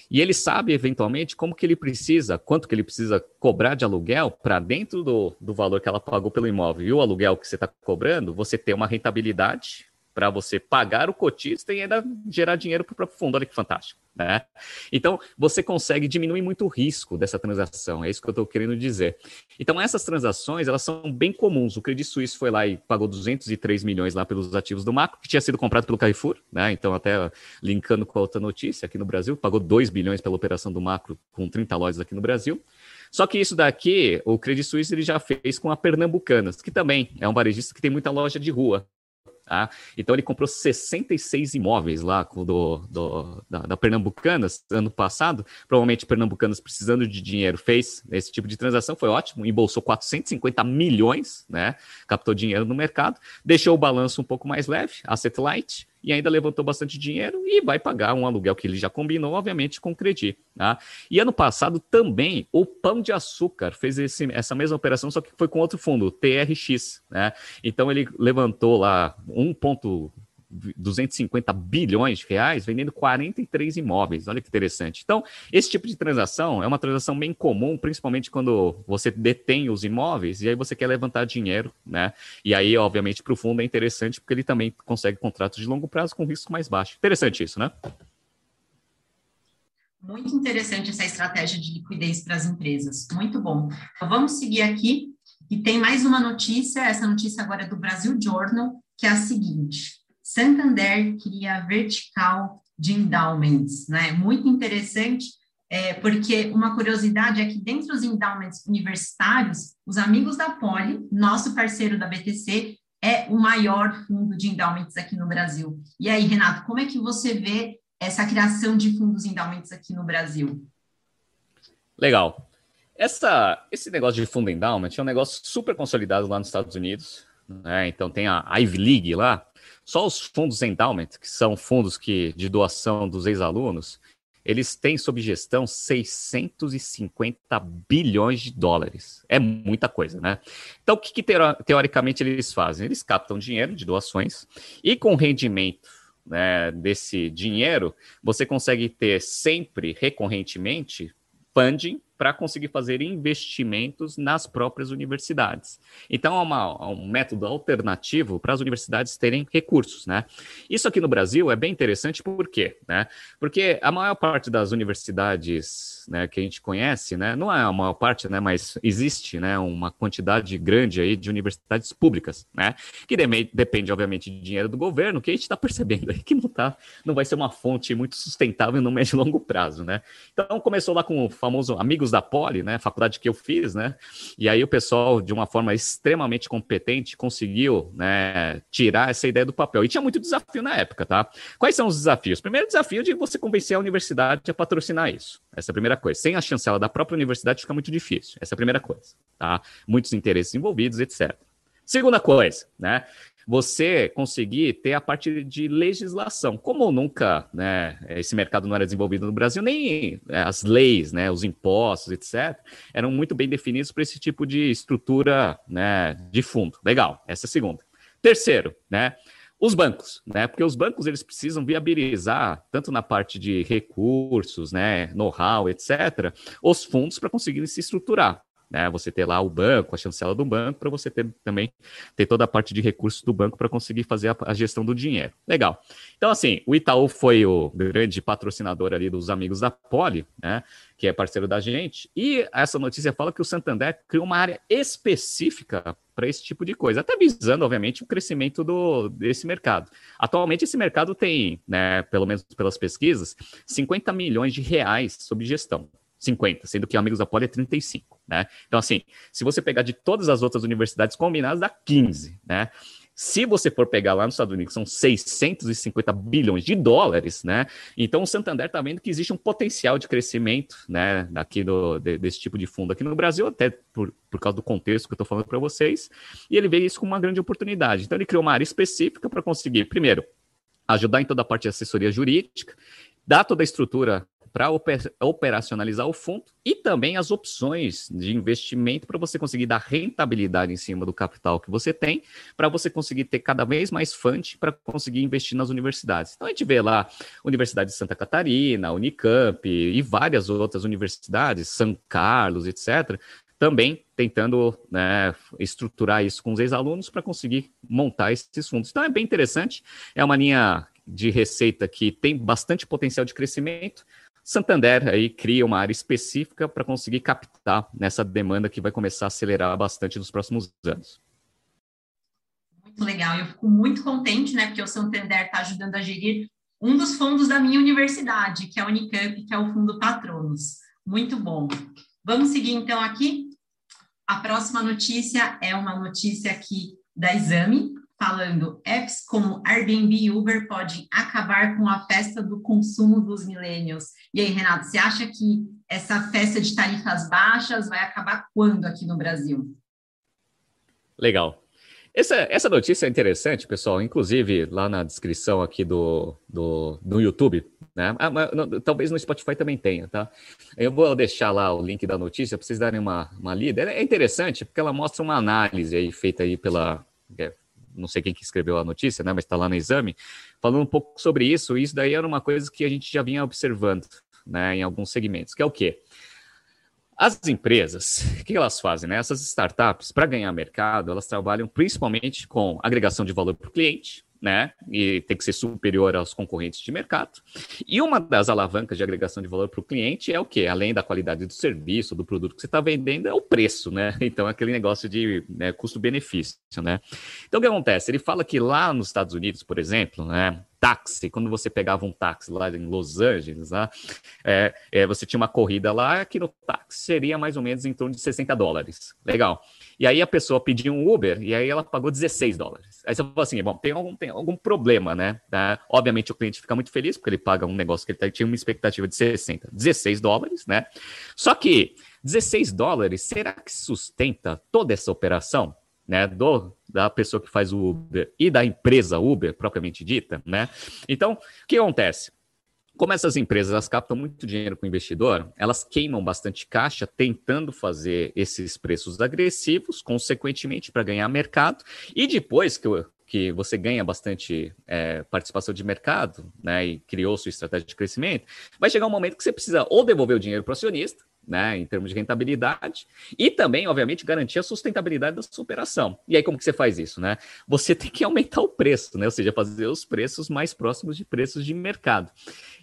E ele sabe, eventualmente, como que ele precisa, quanto que ele precisa cobrar de aluguel para dentro do, do valor que ela pagou pelo imóvel e o aluguel que você está cobrando, você ter uma rentabilidade para você pagar o cotista e ainda gerar dinheiro para o próprio fundo. Olha que fantástico. Né? Então, você consegue diminuir muito o risco dessa transação, é isso que eu estou querendo dizer. Então, essas transações, elas são bem comuns. O Credit Suisse foi lá e pagou 203 milhões lá pelos ativos do Macro, que tinha sido comprado pelo Carrefour, né? Então, até linkando com a outra notícia aqui no Brasil, pagou 2 bilhões pela operação do Macro com 30 lojas aqui no Brasil. Só que isso daqui, o Credit Suisse ele já fez com a Pernambucanas, que também é um varejista que tem muita loja de rua. Tá? Então ele comprou 66 imóveis lá do, do da, da, Pernambucanas ano passado. Provavelmente Pernambucanas precisando de dinheiro fez esse tipo de transação, foi ótimo, embolsou 450 milhões, né? Captou dinheiro no mercado, deixou o balanço um pouco mais leve, asset light, e ainda levantou bastante dinheiro e vai pagar um aluguel que ele já combinou, obviamente, com o Credi. Tá? E ano passado também o Pão de Açúcar fez esse, essa mesma operação, só que foi com outro fundo, o TRX. Né? Então ele levantou lá 1. 250 bilhões de reais vendendo 43 imóveis. Olha que interessante. Então, esse tipo de transação é uma transação bem comum, principalmente quando você detém os imóveis e aí você quer levantar dinheiro, né? E aí, obviamente, para o fundo é interessante porque ele também consegue contratos de longo prazo com risco mais baixo. Interessante isso, né? Muito interessante essa estratégia de liquidez para as empresas. Muito bom. Então, vamos seguir aqui. E tem mais uma notícia, essa notícia agora é do Brasil Journal, que é a seguinte: Santander cria vertical de endowments, né? Muito interessante, é, porque uma curiosidade é que dentro dos endowments universitários, os amigos da Poli, nosso parceiro da BTC, é o maior fundo de endowments aqui no Brasil. E aí, Renato, como é que você vê essa criação de fundos endowments aqui no Brasil? Legal. Essa, esse negócio de fundo endowment é um negócio super consolidado lá nos Estados Unidos. Né? Então tem a Ivy League lá, só os fundos endowment, que são fundos que, de doação dos ex-alunos, eles têm sob gestão 650 bilhões de dólares. É muita coisa, né? Então, o que, que teoricamente eles fazem? Eles captam dinheiro de doações e com rendimento né, desse dinheiro, você consegue ter sempre, recorrentemente, funding para conseguir fazer investimentos nas próprias universidades. Então, é, uma, é um método alternativo para as universidades terem recursos, né? Isso aqui no Brasil é bem interessante, por quê? Né? Porque a maior parte das universidades né, que a gente conhece, né, não é a maior parte, né, mas existe né, uma quantidade grande aí de universidades públicas, né, que de depende, obviamente, de dinheiro do governo, que a gente está percebendo aí que não, tá, não vai ser uma fonte muito sustentável no médio e longo prazo, né? Então, começou lá com o famoso Amigos da Poli, né, faculdade que eu fiz, né, e aí o pessoal, de uma forma extremamente competente, conseguiu, né, tirar essa ideia do papel. E tinha muito desafio na época, tá? Quais são os desafios? Primeiro desafio de você convencer a universidade a patrocinar isso. Essa é a primeira coisa. Sem a chancela da própria universidade fica muito difícil. Essa é a primeira coisa, tá? Muitos interesses envolvidos, etc. Segunda coisa, né? Você conseguir ter a parte de legislação. Como nunca né, esse mercado não era desenvolvido no Brasil, nem é, as leis, né, os impostos, etc., eram muito bem definidos para esse tipo de estrutura né, de fundo. Legal, essa é a segunda. Terceiro, né, os bancos, né? Porque os bancos eles precisam viabilizar, tanto na parte de recursos, né, know-how, etc., os fundos para conseguirem se estruturar né? Você ter lá o banco, a chancela do banco, para você ter também ter toda a parte de recursos do banco para conseguir fazer a, a, gestão do dinheiro. Legal. Então, assim, o Itaú foi o grande patrocinador ali dos amigos da Poli, né? Que é parceiro da gente. E essa notícia fala que o Santander criou uma área específica para esse tipo de coisa, até visando, obviamente, o crescimento do, desse mercado. Atualmente, esse mercado tem, né, pelo menos pelas pesquisas, 50 milhões de reais sob gestão. 50, sendo que Amigos da Poli é 35, né? Então, assim, se você pegar de todas as outras universidades combinadas, dá 15, né? Se você for pegar lá nos Estados Unidos, são 650 bilhões de dólares, né? Então o Santander está vendo que existe um potencial de crescimento, né, daqui do, de, desse tipo de fundo aqui no Brasil, até por, por causa do contexto que eu estou falando para vocês, e ele vê isso como uma grande oportunidade. Então ele criou uma área específica para conseguir, primeiro, ajudar em toda a parte de assessoria jurídica, dar toda a estrutura para operacionalizar o fundo e também as opções de investimento para você conseguir dar rentabilidade em cima do capital que você tem, para você conseguir ter cada vez mais fonte para conseguir investir nas universidades. Então a gente vê lá Universidade de Santa Catarina, Unicamp e várias outras universidades, São Carlos, etc., também tentando né, estruturar isso com os ex-alunos para conseguir montar esses fundos. Então é bem interessante, é uma linha de receita que tem bastante potencial de crescimento. Santander aí cria uma área específica para conseguir captar nessa demanda que vai começar a acelerar bastante nos próximos anos. Muito legal, eu fico muito contente, né, porque o Santander está ajudando a gerir um dos fundos da minha universidade, que é a Unicamp, que é o Fundo Patronos. Muito bom. Vamos seguir então aqui. A próxima notícia é uma notícia aqui da Exame, falando apps como Airbnb e Uber podem acabar com a festa do consumo dos millennials. E aí, Renato, você acha que essa festa de tarifas baixas vai acabar quando aqui no Brasil? Legal. Essa, essa notícia é interessante, pessoal. Inclusive, lá na descrição aqui do, do, do YouTube, né? Ah, mas, não, talvez no Spotify também tenha, tá? Eu vou deixar lá o link da notícia para vocês darem uma, uma lida. É interessante porque ela mostra uma análise aí feita aí pela é, não sei quem que escreveu a notícia, né, mas está lá no exame, falando um pouco sobre isso. Isso daí era uma coisa que a gente já vinha observando, né, em alguns segmentos, que é o quê? As empresas, o que elas fazem? Né? Essas startups, para ganhar mercado, elas trabalham principalmente com agregação de valor para o cliente, né? E tem que ser superior aos concorrentes de mercado. E uma das alavancas de agregação de valor para o cliente é o quê? Além da qualidade do serviço, do produto que você está vendendo, é o preço, né? Então, aquele negócio de né, custo-benefício, né? Então, o que acontece? Ele fala que lá nos Estados Unidos, por exemplo, né? Táxi, quando você pegava um táxi lá em Los Angeles, né, é, é, você tinha uma corrida lá que no táxi seria mais ou menos em torno de 60 dólares. Legal. E aí a pessoa pediu um Uber e aí ela pagou 16 dólares. Aí você falou assim, bom, tem algum, tem algum problema, né? Tá? Obviamente o cliente fica muito feliz porque ele paga um negócio que ele tá, tinha uma expectativa de 60, 16 dólares, né? Só que 16 dólares, será que sustenta toda essa operação? Né, do, da pessoa que faz o Uber e da empresa Uber, propriamente dita, né? Então, o que acontece? Como essas empresas elas captam muito dinheiro com o investidor, elas queimam bastante caixa tentando fazer esses preços agressivos, consequentemente, para ganhar mercado. E depois que, que você ganha bastante é, participação de mercado né, e criou sua estratégia de crescimento, vai chegar um momento que você precisa ou devolver o dinheiro para o acionista, né, em termos de rentabilidade, e também, obviamente, garantir a sustentabilidade da sua operação. E aí, como que você faz isso, né? Você tem que aumentar o preço, né? Ou seja, fazer os preços mais próximos de preços de mercado.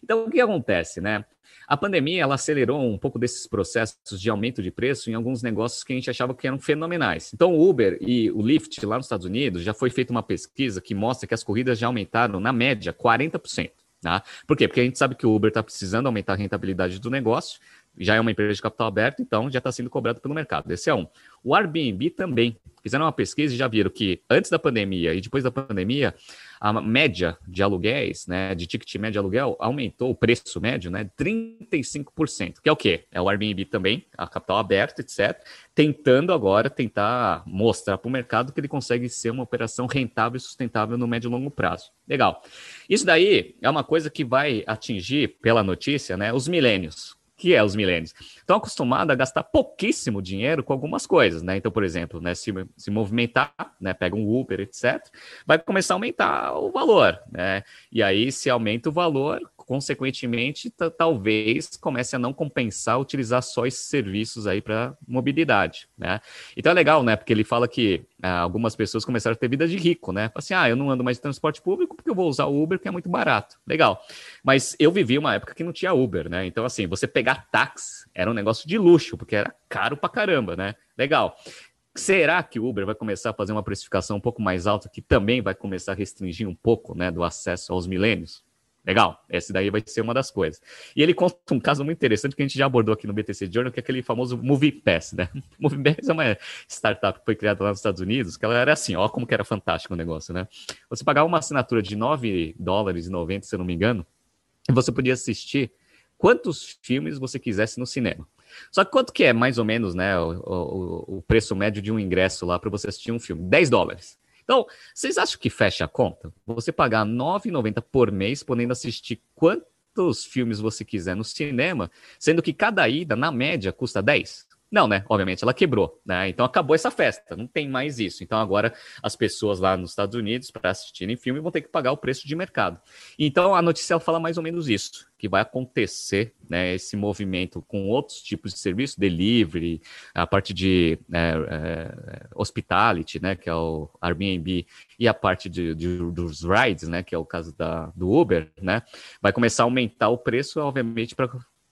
Então, o que acontece, né? A pandemia ela acelerou um pouco desses processos de aumento de preço em alguns negócios que a gente achava que eram fenomenais. Então, o Uber e o Lyft lá nos Estados Unidos já foi feita uma pesquisa que mostra que as corridas já aumentaram, na média, 40%. Tá? Por quê? Porque a gente sabe que o Uber está precisando aumentar a rentabilidade do negócio, já é uma empresa de capital aberto, então já está sendo cobrado pelo mercado. Esse é um. O Airbnb também. Fizeram uma pesquisa e já viram que antes da pandemia e depois da pandemia, a média de aluguéis, né, de ticket médio de aluguel, aumentou o preço médio, né, 35%, que é o quê? É o Airbnb também, a capital aberto, etc., tentando agora tentar mostrar para o mercado que ele consegue ser uma operação rentável e sustentável no médio e longo prazo. Legal. Isso daí é uma coisa que vai atingir, pela notícia, né, os milênios que é os milênios. Estão acostumados a gastar pouquíssimo dinheiro com algumas coisas, né? Então, por exemplo, né, se, se movimentar, né, pega um Uber, etc., vai começar a aumentar o valor, né? E aí, se aumenta o valor, consequentemente, talvez comece a não compensar utilizar só esses serviços aí para mobilidade, né? Então é legal, né? Porque ele fala que ah, algumas pessoas começaram a ter vida de rico, né? Assim, ah, eu não ando mais de transporte público porque eu vou usar o Uber, que é muito barato. Legal. Mas eu vivi uma época que não tinha Uber, né? Então, assim, você pegar táxi era um negócio de luxo, porque era caro pra caramba, né? Legal. Será que o Uber vai começar a fazer uma precificação um pouco mais alta, que também vai começar a restringir um pouco né, do acesso aos milênios? Legal, essa daí vai ser uma das coisas. E ele conta um caso muito interessante que a gente já abordou aqui no BTC Journal, que é aquele famoso Movie Pass, né? Movie Pass é uma startup que foi criada lá nos Estados Unidos, que ela era assim, ó como que era fantástico o negócio, né? Você pagava uma assinatura de 9 dólares e 90, se eu não me engano, e você podia assistir quantos filmes você quisesse no cinema. Só que quanto que é, mais ou menos, né, o, o, o preço médio de um ingresso lá para você assistir um filme? 10 dólares. Então, vocês acham que fecha a conta? Você pagar R$ 9,90 por mês, podendo assistir quantos filmes você quiser no cinema, sendo que cada ida, na média, custa 10. Não, né? Obviamente ela quebrou, né? Então acabou essa festa, não tem mais isso. Então agora as pessoas lá nos Estados Unidos para assistirem filme vão ter que pagar o preço de mercado. Então a notícia fala mais ou menos isso, que vai acontecer, né? Esse movimento com outros tipos de serviço, delivery, a parte de é, é, hospitality, né? Que é o Airbnb e a parte de, de, dos rides, né? Que é o caso da, do Uber, né? Vai começar a aumentar o preço, obviamente, para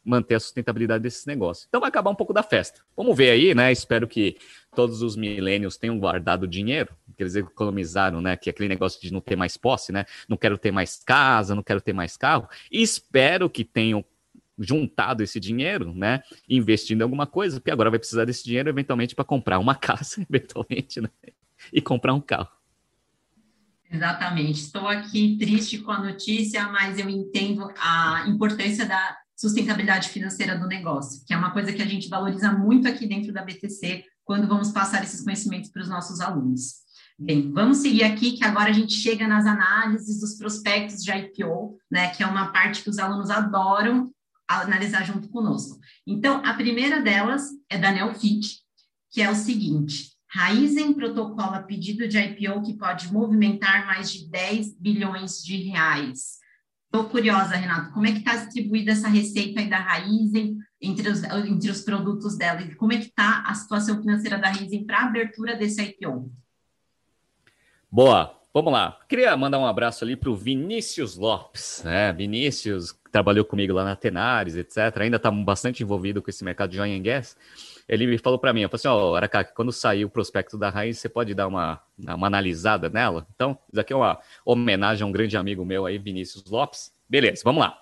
manter a sustentabilidade desses negócios. Então vai acabar um pouco da festa. Vamos ver aí, né? Espero que todos os milênios tenham guardado dinheiro, que eles economizaram, né? Que é aquele negócio de não ter mais posse, né? Não quero ter mais casa, não quero ter mais carro. Espero que tenham juntado esse dinheiro, né? Investindo em alguma coisa, porque agora vai precisar desse dinheiro eventualmente para comprar uma casa, eventualmente, né? E comprar um carro. Exatamente. Estou aqui triste com a notícia, mas eu entendo a importância da sustentabilidade financeira do negócio, que é uma coisa que a gente valoriza muito aqui dentro da BTC quando vamos passar esses conhecimentos para os nossos alunos. Bem, vamos seguir aqui, que agora a gente chega nas análises dos prospectos de IPO, né, que é uma parte que os alunos adoram analisar junto conosco. Então, a primeira delas é da Neofit, que é o seguinte: Raizen protocola pedido de IPO que pode movimentar mais de 10 bilhões de reais. Estou curiosa, Renato, como é que está distribuída essa receita aí da Raizen entre os, entre os produtos dela? E como é que está a situação financeira da Raizen para a abertura desse IPO? Boa, vamos lá. Queria mandar um abraço ali para o Vinícius Lopes, né? Vinícius trabalhou comigo lá na Tenares, etc. Ainda está bastante envolvido com esse mercado de and gas ele me falou para mim, eu falei assim, ó, oh, Aracaki, quando sair o prospecto da Raiz, você pode dar uma, uma analisada nela? Então, isso aqui é uma homenagem a um grande amigo meu aí, Vinícius Lopes. Beleza, vamos lá.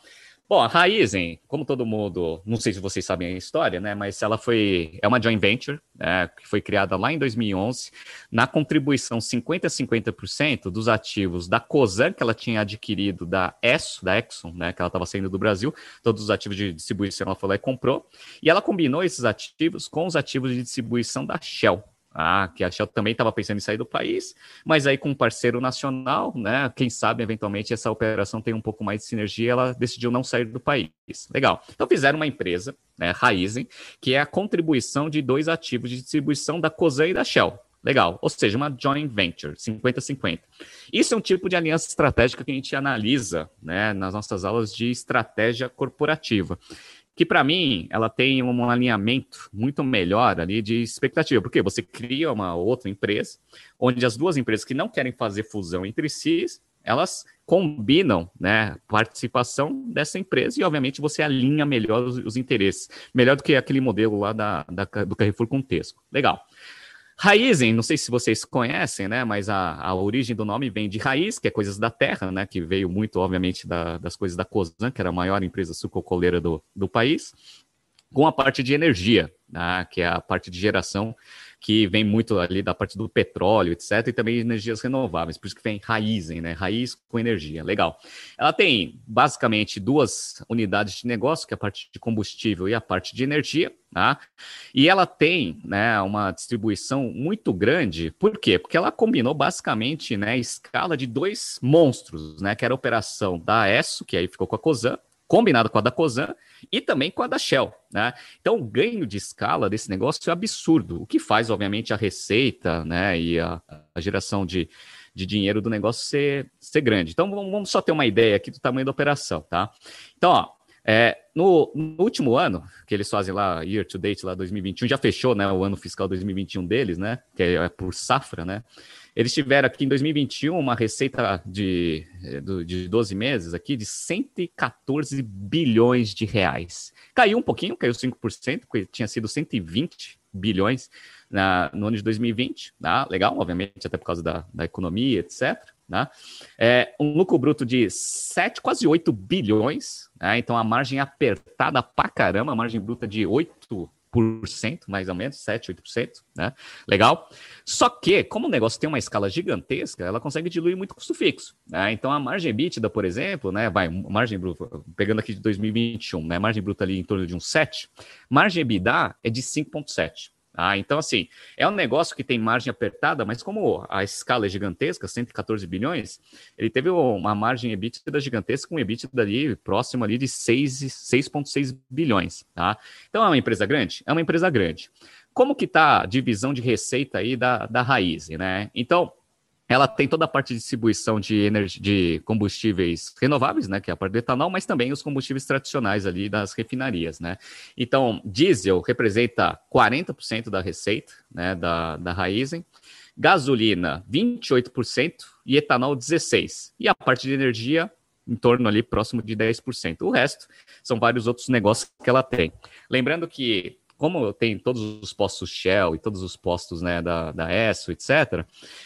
Bom, a Raizen, como todo mundo, não sei se vocês sabem a história, né, mas ela foi, é uma joint venture, né, que foi criada lá em 2011, na contribuição 50 a 50% dos ativos da Cosan, que ela tinha adquirido da ESSO, da Exxon, né, que ela estava saindo do Brasil, todos os ativos de distribuição ela foi lá e comprou, e ela combinou esses ativos com os ativos de distribuição da Shell, ah, que a Shell também estava pensando em sair do país, mas aí com um parceiro nacional, né? Quem sabe eventualmente essa operação tem um pouco mais de sinergia, ela decidiu não sair do país. Legal. Então fizeram uma empresa, né, Raizen, que é a contribuição de dois ativos de distribuição da Cosan e da Shell. Legal, ou seja, uma joint venture, 50-50. Isso é um tipo de aliança estratégica que a gente analisa né, nas nossas aulas de estratégia corporativa que para mim ela tem um alinhamento muito melhor ali de expectativa, porque você cria uma outra empresa, onde as duas empresas que não querem fazer fusão entre si, elas combinam, né, participação dessa empresa e obviamente você alinha melhor os, os interesses, melhor do que aquele modelo lá da, da do Carrefour com Tesco. Legal. Raizen, não sei se vocês conhecem, né? Mas a, a origem do nome vem de raiz, que é coisas da terra, né? Que veio muito, obviamente, da, das coisas da Cosan, que era a maior empresa sucocoleira do, do país, com a parte de energia, né, que é a parte de geração que vem muito ali da parte do petróleo, etc., e também energias renováveis, por isso que vem Raizen, né? Raiz com energia, legal. Ela tem basicamente duas unidades de negócio, que é a parte de combustível e a parte de energia, tá? E ela tem, né, uma distribuição muito grande, por quê? Porque ela combinou basicamente, né, escala de dois monstros, né, que era a operação da ESSO, que aí ficou com a COSAN, combinado com a da COSAN e também com a da Shell. Né? Então, o ganho de escala desse negócio é absurdo, o que faz, obviamente, a receita né, e a, a geração de, de dinheiro do negócio ser, ser grande. Então, vamos só ter uma ideia aqui do tamanho da operação. Tá? Então, ó, é, no, no, último ano, que eles fazem lá, year to date, lá 2021, já fechou né, o ano fiscal 2021 deles, né? Que é por safra, né? Eles tiveram aqui em 2021 uma receita de, eh, de 12 meses aqui de 114 bilhões de reais. Caiu um pouquinho, caiu 5%, porque tinha sido 120 bilhões na, no ano de 2020. Tá? Legal, obviamente, até por causa da, da economia, etc. Né? É, um lucro bruto de 7, quase 8 bilhões. Né? Então, a margem apertada pra caramba, a margem bruta de 8 mais ou menos, 7, 8%, né? Legal. Só que, como o negócio tem uma escala gigantesca, ela consegue diluir muito custo fixo. Né? Então, a margem EBITDA, por exemplo, né? Vai, margem bruta, pegando aqui de 2021, né? Margem bruta ali em torno de um 7, margem EBITDA é de 5,7. Ah, então, assim, é um negócio que tem margem apertada, mas como a escala é gigantesca, 114 bilhões, ele teve uma margem EBITDA gigantesca, com um EBITDA ali próximo ali de 6,6 bilhões. Tá? Então, é uma empresa grande? É uma empresa grande. Como que está a divisão de receita aí da, da raiz, né? Então, ela tem toda a parte de distribuição de, energia, de combustíveis renováveis, né, que é a parte do etanol, mas também os combustíveis tradicionais ali das refinarias, né. Então, diesel representa 40% da receita, né, da, da Raizen, gasolina 28% e etanol 16%. E a parte de energia em torno ali próximo de 10%. O resto são vários outros negócios que ela tem. Lembrando que como tem todos os postos Shell e todos os postos né, da, da ESSO, etc.,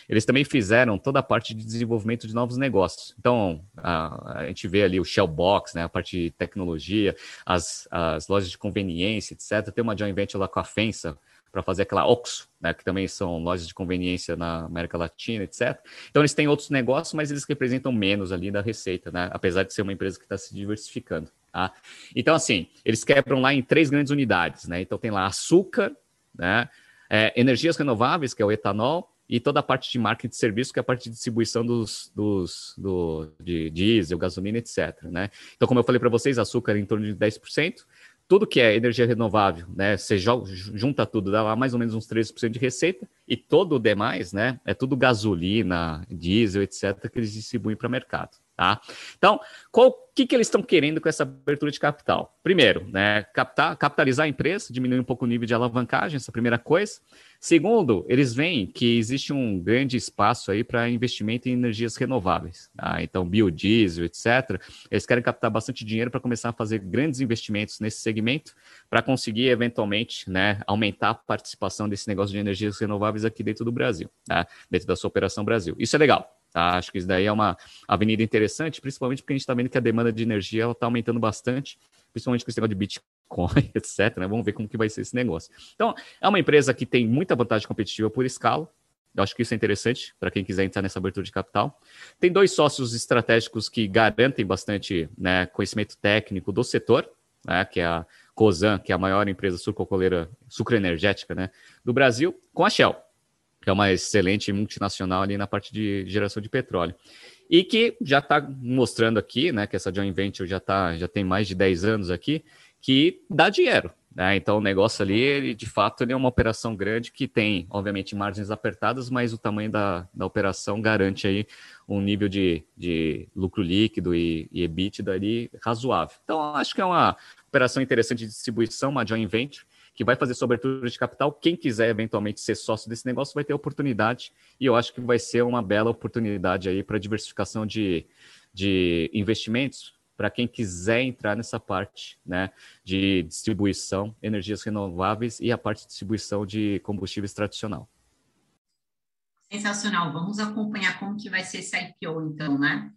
eles também fizeram toda a parte de desenvolvimento de novos negócios. Então, a, a gente vê ali o Shell Box, né, a parte de tecnologia, as, as lojas de conveniência, etc. Tem uma joint venture lá com a Fensa, para fazer aquela Oxo, né, que também são lojas de conveniência na América Latina, etc. Então eles têm outros negócios, mas eles representam menos ali da receita, né, apesar de ser uma empresa que está se diversificando. Tá? Então, assim, eles quebram lá em três grandes unidades, né? Então tem lá açúcar, né? É, energias renováveis, que é o etanol, e toda a parte de marketing de serviço, que é a parte de distribuição dos, dos do, de diesel, gasolina, etc. Né? Então, como eu falei para vocês, açúcar é em torno de 10%, tudo que é energia renovável, né? Você junta tudo, dá lá mais ou menos uns 13% de receita, e todo o demais, né? É tudo gasolina, diesel, etc., que eles distribuem para o mercado. Tá? Então, o que, que eles estão querendo com essa abertura de capital? Primeiro, né, captar, capitalizar a empresa, diminuir um pouco o nível de alavancagem, essa é primeira coisa. Segundo, eles veem que existe um grande espaço aí para investimento em energias renováveis. Tá? Então, biodiesel, etc. Eles querem captar bastante dinheiro para começar a fazer grandes investimentos nesse segmento, para conseguir, eventualmente, né, aumentar a participação desse negócio de energias renováveis aqui dentro do Brasil, tá? dentro da sua operação Brasil. Isso é legal. Tá? Acho que isso daí é uma avenida interessante, principalmente porque a gente está vendo que a demanda de energia está aumentando bastante, principalmente com esse negócio de Bitcoin, etc. Né? Vamos ver como que vai ser esse negócio. Então, é uma empresa que tem muita vantagem competitiva por escala. Eu acho que isso é interessante para quem quiser entrar nessa abertura de capital. Tem dois sócios estratégicos que garantem bastante né, conhecimento técnico do setor, né, que é a Cosan, que é a maior empresa sucrocoleira, sucroenergética né, do Brasil, com a Shell que é uma excelente multinacional ali na parte de geração de petróleo. E que já está mostrando aqui, né, que essa joint venture já, tá, já tem mais de 10 anos aqui, que dá dinheiro. Né? Então o negócio ali, ele, de fato, ele é uma operação grande que tem, obviamente, margens apertadas, mas o tamanho da, da operação garante aí um nível de, de lucro líquido e, e EBITDA ali razoável. Então, acho que é uma operação interessante de distribuição, uma joint venture, que vai fazer sua abertura de capital. Quem quiser eventualmente ser sócio desse negócio vai ter oportunidade, e eu acho que vai ser uma bela oportunidade aí para diversificação de, de investimentos para quem quiser entrar nessa parte né, de distribuição, energias renováveis e a parte de distribuição de combustíveis tradicional. Sensacional. Vamos acompanhar como que vai ser esse IPO, então, né?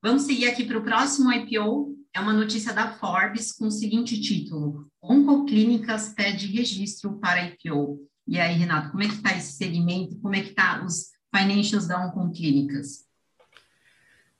Vamos seguir aqui para o próximo IPO. É uma notícia da Forbes com o seguinte título: Oncoclínicas pede registro para IPO. E aí, Renato, como é que está esse segmento? Como é que está os financials da Oncoclínicas?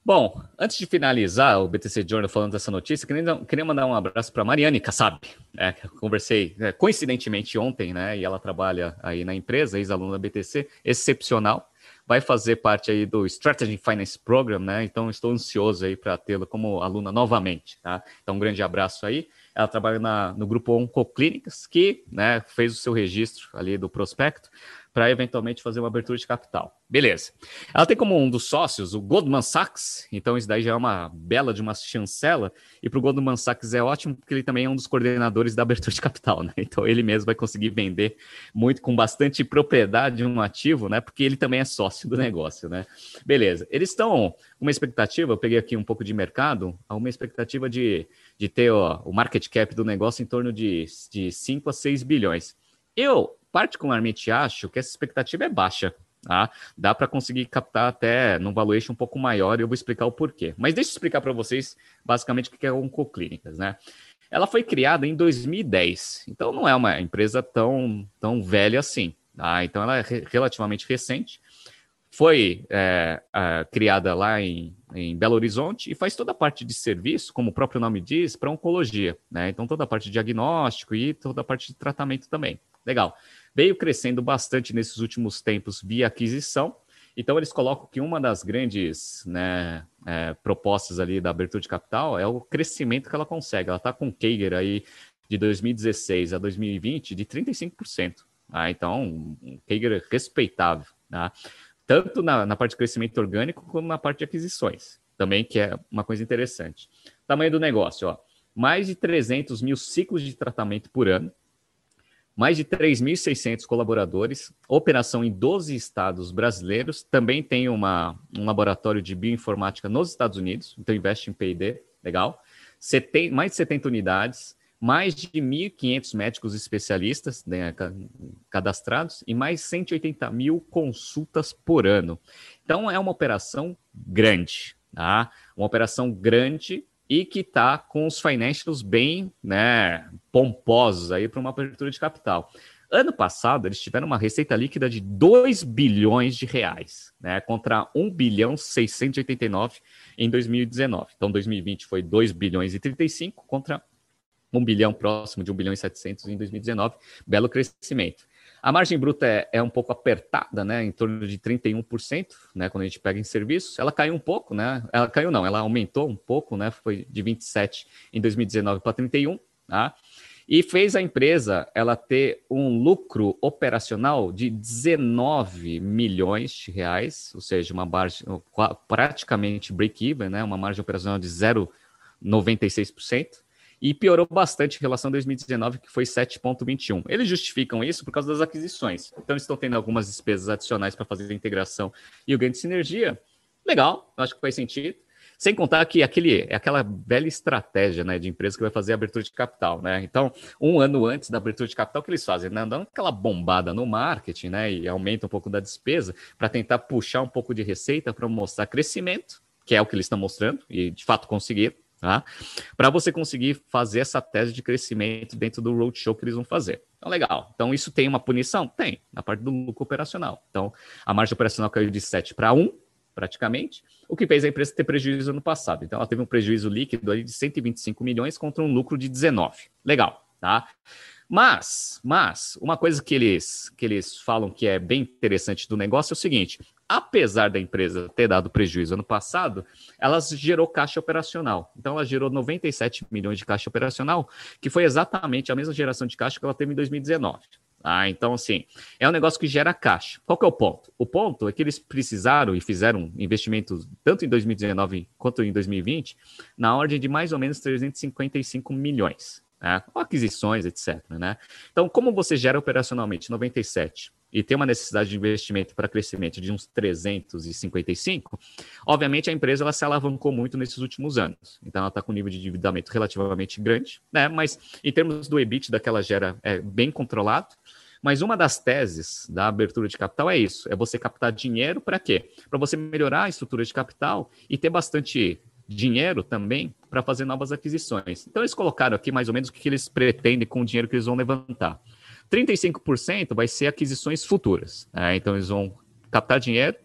Bom, antes de finalizar o BTC Journal falando dessa notícia, queria, queria mandar um abraço para Mariane Kassab. Né, conversei é, coincidentemente ontem, né? E ela trabalha aí na empresa, ex-aluna da BTC, excepcional. Vai fazer parte aí do Strategy Finance Program, né? Então estou ansioso aí para tê-la como aluna novamente, tá? Então um grande abraço aí. Ela trabalha na, no grupo Oncoclínicas, que né, fez o seu registro ali do prospecto para eventualmente fazer uma abertura de capital. Beleza. Ela tem como um dos sócios o Goldman Sachs, então isso daí já é uma bela de uma chancela, e para o Goldman Sachs é ótimo porque ele também é um dos coordenadores da abertura de capital, né? Então ele mesmo vai conseguir vender muito com bastante propriedade um ativo, né? Porque ele também é sócio do negócio, né? Beleza. Eles estão uma expectativa, eu peguei aqui um pouco de mercado, uma expectativa de, de ter ó, o market cap do negócio em torno de, de 5 a 6 bilhões. Eu particularmente acho que essa expectativa é baixa. Tá? Dá para conseguir captar até num valuation um pouco maior e eu vou explicar o porquê. Mas deixa eu explicar para vocês basicamente o que é Oncoclínicas, né? Ela foi criada em 2010, então não é uma empresa tão, tão velha assim. Tá? Então ela é re relativamente recente. Foi é, é, criada lá em, em Belo Horizonte e faz toda a parte de serviço, como o próprio nome diz, para oncologia. Né? Então toda a parte de diagnóstico e toda a parte de tratamento também Legal. Veio crescendo bastante nesses últimos tempos via aquisição. Então, eles colocam que uma das grandes né, é, propostas ali da abertura de capital é o crescimento que ela consegue. Ela está com o aí de 2016 a 2020 de 35%. Tá? Então, um Kager respeitável. Tá? Tanto na, na parte de crescimento orgânico como na parte de aquisições. Também, que é uma coisa interessante. Tamanho do negócio, ó. Mais de 300 mil ciclos de tratamento por ano mais de 3.600 colaboradores, operação em 12 estados brasileiros, também tem uma, um laboratório de bioinformática nos Estados Unidos, então investe em P&D, legal. mais de 70 unidades, mais de 1.500 médicos especialistas né, cadastrados e mais 180 mil consultas por ano. Então é uma operação grande, tá? Uma operação grande e que está com os financials bem né, pomposos aí para uma abertura de capital. Ano passado, eles tiveram uma receita líquida de 2 bilhões de reais, né, contra 1 bilhão 689 em 2019. Então, 2020 foi 2 bilhões e 35 contra 1 bilhão próximo de 1 bilhão e 700 em 2019. Belo crescimento. A margem bruta é, é, um pouco apertada, né, em torno de 31%, né, quando a gente pega em serviços. Ela caiu um pouco, né? Ela caiu não, ela aumentou um pouco, né? Foi de 27 em 2019 para 31, tá? E fez a empresa ela ter um lucro operacional de 19 milhões de reais, ou seja, uma margem praticamente break-even, né? Uma margem operacional de 0,96% e piorou bastante em relação a 2019, que foi 7,21. Eles justificam isso por causa das aquisições. Então, eles estão tendo algumas despesas adicionais para fazer a integração e o ganho de sinergia. Legal, acho que faz sentido. Sem contar que aquele, é aquela velha estratégia né, de empresa que vai fazer a abertura de capital. Né? Então, um ano antes da abertura de capital, o que eles fazem? Né? Dão aquela bombada no marketing né, e aumenta um pouco da despesa para tentar puxar um pouco de receita para mostrar crescimento, que é o que eles estão mostrando, e de fato conseguiram tá? Para você conseguir fazer essa tese de crescimento dentro do roadshow que eles vão fazer. Então, legal. Então, isso tem uma punição? Tem, na parte do lucro operacional. Então, a margem operacional caiu de 7 para 1, praticamente, o que fez a empresa ter prejuízo no passado. Então, ela teve um prejuízo líquido ali de 125 milhões contra um lucro de 19. Legal, tá? Mas, mas, uma coisa que eles, que eles falam que é bem interessante do negócio é o seguinte: apesar da empresa ter dado prejuízo ano passado, ela gerou caixa operacional. Então, ela gerou 97 milhões de caixa operacional, que foi exatamente a mesma geração de caixa que ela teve em 2019. Ah, então, assim, é um negócio que gera caixa. Qual que é o ponto? O ponto é que eles precisaram e fizeram investimentos tanto em 2019 quanto em 2020 na ordem de mais ou menos 355 milhões. Né? aquisições, etc. Né? Então, como você gera operacionalmente 97 e tem uma necessidade de investimento para crescimento de uns 355, obviamente a empresa ela se alavancou muito nesses últimos anos. Então ela está com um nível de endividamento relativamente grande, né? Mas em termos do EBIT daquela gera é bem controlado. Mas uma das teses da abertura de capital é isso: é você captar dinheiro para quê? Para você melhorar a estrutura de capital e ter bastante dinheiro também para fazer novas aquisições. Então eles colocaram aqui mais ou menos o que eles pretendem com o dinheiro que eles vão levantar. 35% vai ser aquisições futuras. Né? Então, eles vão captar dinheiro,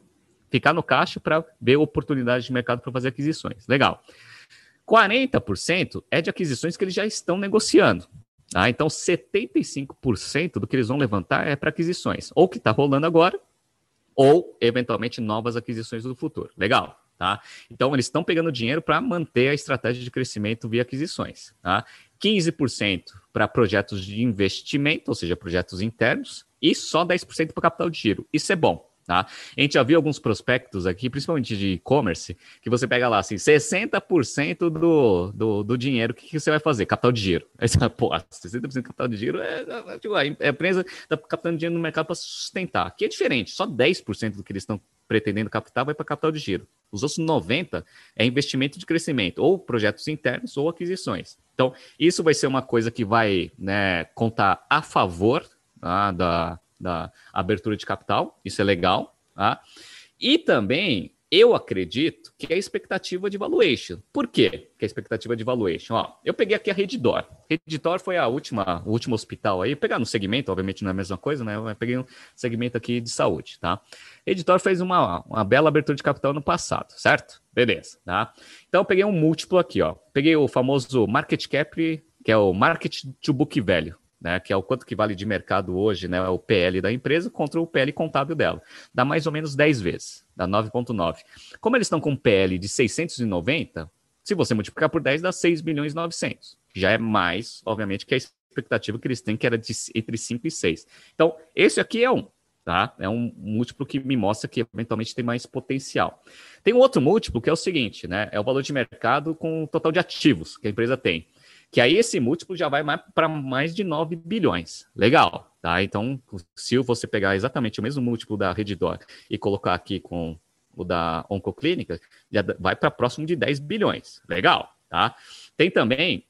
ficar no caixa para ver oportunidades de mercado para fazer aquisições. Legal. 40% é de aquisições que eles já estão negociando. Tá? Então, 75% do que eles vão levantar é para aquisições, ou que está rolando agora, ou eventualmente novas aquisições do futuro. Legal. Tá? Então, eles estão pegando dinheiro para manter a estratégia de crescimento via aquisições. Tá? 15% para projetos de investimento, ou seja, projetos internos, e só 10% para capital de giro. Isso é bom. Tá? A gente já viu alguns prospectos aqui, principalmente de e-commerce, que você pega lá assim, 60% do, do, do dinheiro, o que, que, você vai fazer? Capital de giro. Aí você fala, pô, 60% de capital de giro é, é, tipo, a empresa está captando dinheiro no mercado para sustentar. Aqui é diferente, só 10% do que eles estão pretendendo captar vai para capital de giro. Os outros 90% é investimento de crescimento, ou projetos internos ou aquisições. Então, isso vai ser uma coisa que vai né, contar a favor tá, da, da abertura de capital, isso é legal. Tá? E também eu acredito que é a expectativa de valuation. Por quê? Que é a expectativa de valuation. Ó, eu peguei aqui a Redditor. Redditor foi a última, o último hospital aí. Pegar no segmento, obviamente não é a mesma coisa, né? Eu peguei um segmento aqui de saúde, tá? Redditor fez uma, uma bela abertura de capital no passado, certo? Beleza, tá? Então eu peguei um múltiplo aqui, ó. Peguei o famoso market cap, que é o market to book value. Né, que é o quanto que vale de mercado hoje, né, o PL da empresa contra o PL contábil dela. Dá mais ou menos 10 vezes, dá 9,9. Como eles estão com um PL de 690, se você multiplicar por 10, dá 6 milhões e 900. Já é mais, obviamente, que a expectativa que eles têm, que era de entre 5 e 6. Então, esse aqui é um, tá? É um múltiplo que me mostra que eventualmente tem mais potencial. Tem um outro múltiplo que é o seguinte, né? É o valor de mercado com o total de ativos que a empresa tem. Que aí esse múltiplo já vai para mais de 9 bilhões. Legal, tá? Então, se você pegar exatamente o mesmo múltiplo da Redditor e colocar aqui com o da Oncoclínica, já vai para próximo de 10 bilhões. Legal, tá? Tem também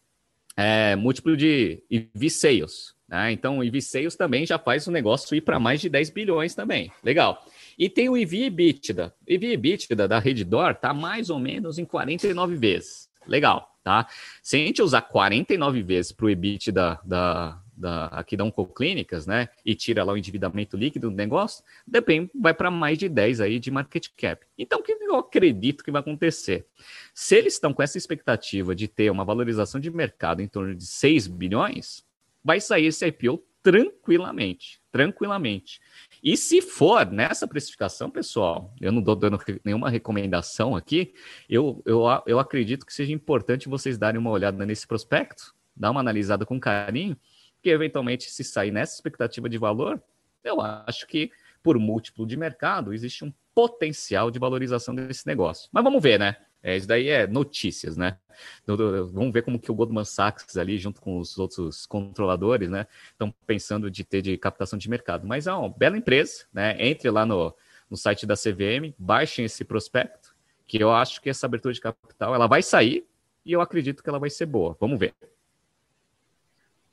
é, múltiplo de EV Sales, né? Então, o EV Sales também já faz o negócio ir para mais de 10 bilhões também. Legal. E tem o EV EBITDA. EV EBITDA da Redditor está mais ou menos em 49 vezes. Legal, tá? Se a gente usar 49 vezes para o EBITDA da, da, aqui da Oncoclínicas, né, e tira lá o endividamento líquido do negócio, depende, vai para mais de 10 aí de market cap. Então, o que eu acredito que vai acontecer? Se eles estão com essa expectativa de ter uma valorização de mercado em torno de 6 bilhões, vai sair esse IPO tranquilamente, tranquilamente. E se for nessa precificação, pessoal, eu não estou dando nenhuma recomendação aqui, eu, eu, eu acredito que seja importante vocês darem uma olhada nesse prospecto, dar uma analisada com carinho, que eventualmente, se sair nessa expectativa de valor, eu acho que por múltiplo de mercado existe um potencial de valorização desse negócio. Mas vamos ver, né? É, isso daí é notícias, né? Vamos ver como que o Goldman Sachs ali, junto com os outros controladores, né, estão pensando de ter de captação de mercado. Mas é uma bela empresa, né? Entre lá no, no site da CVM, baixem esse prospecto, que eu acho que essa abertura de capital ela vai sair e eu acredito que ela vai ser boa. Vamos ver.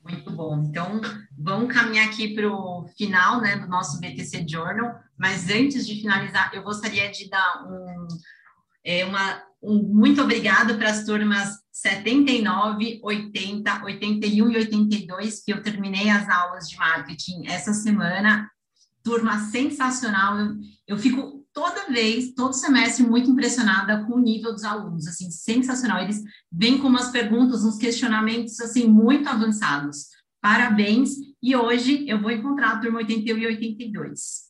Muito bom. Então, vamos caminhar aqui para o final né, do nosso BTC Journal, mas antes de finalizar, eu gostaria de dar um, é, uma, um muito obrigado para as turmas 79, 80, 81 e 82, que eu terminei as aulas de marketing essa semana. Turma sensacional. Eu, eu fico toda vez, todo semestre, muito impressionada com o nível dos alunos, assim, sensacional. Eles vêm com umas perguntas, uns questionamentos, assim, muito avançados. Parabéns. E hoje eu vou encontrar a turma 81 e 82.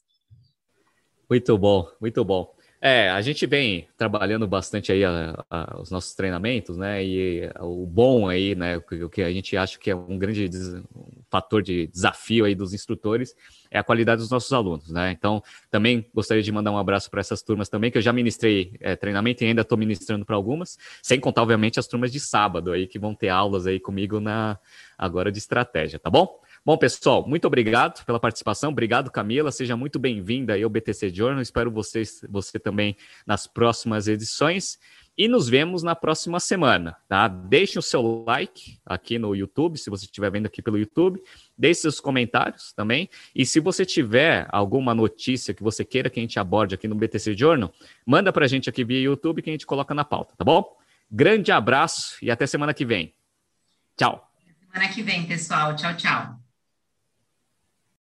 Muito bom, muito bom. É, a gente vem trabalhando bastante aí a, a, os nossos treinamentos, né? E o bom aí, né? O que a gente acha que é um grande des, um fator de desafio aí dos instrutores é a qualidade dos nossos alunos, né? Então, também gostaria de mandar um abraço para essas turmas também, que eu já ministrei é, treinamento e ainda estou ministrando para algumas, sem contar, obviamente, as turmas de sábado aí que vão ter aulas aí comigo na agora de estratégia, tá bom? Bom, pessoal, muito obrigado pela participação. Obrigado, Camila. Seja muito bem-vinda aí ao BTC Journal. Espero vocês, você também nas próximas edições. E nos vemos na próxima semana, tá? Deixe o seu like aqui no YouTube, se você estiver vendo aqui pelo YouTube. Deixe seus comentários também. E se você tiver alguma notícia que você queira que a gente aborde aqui no BTC Journal, manda para a gente aqui via YouTube que a gente coloca na pauta, tá bom? Grande abraço e até semana que vem. Tchau. Semana que vem, pessoal. Tchau, tchau.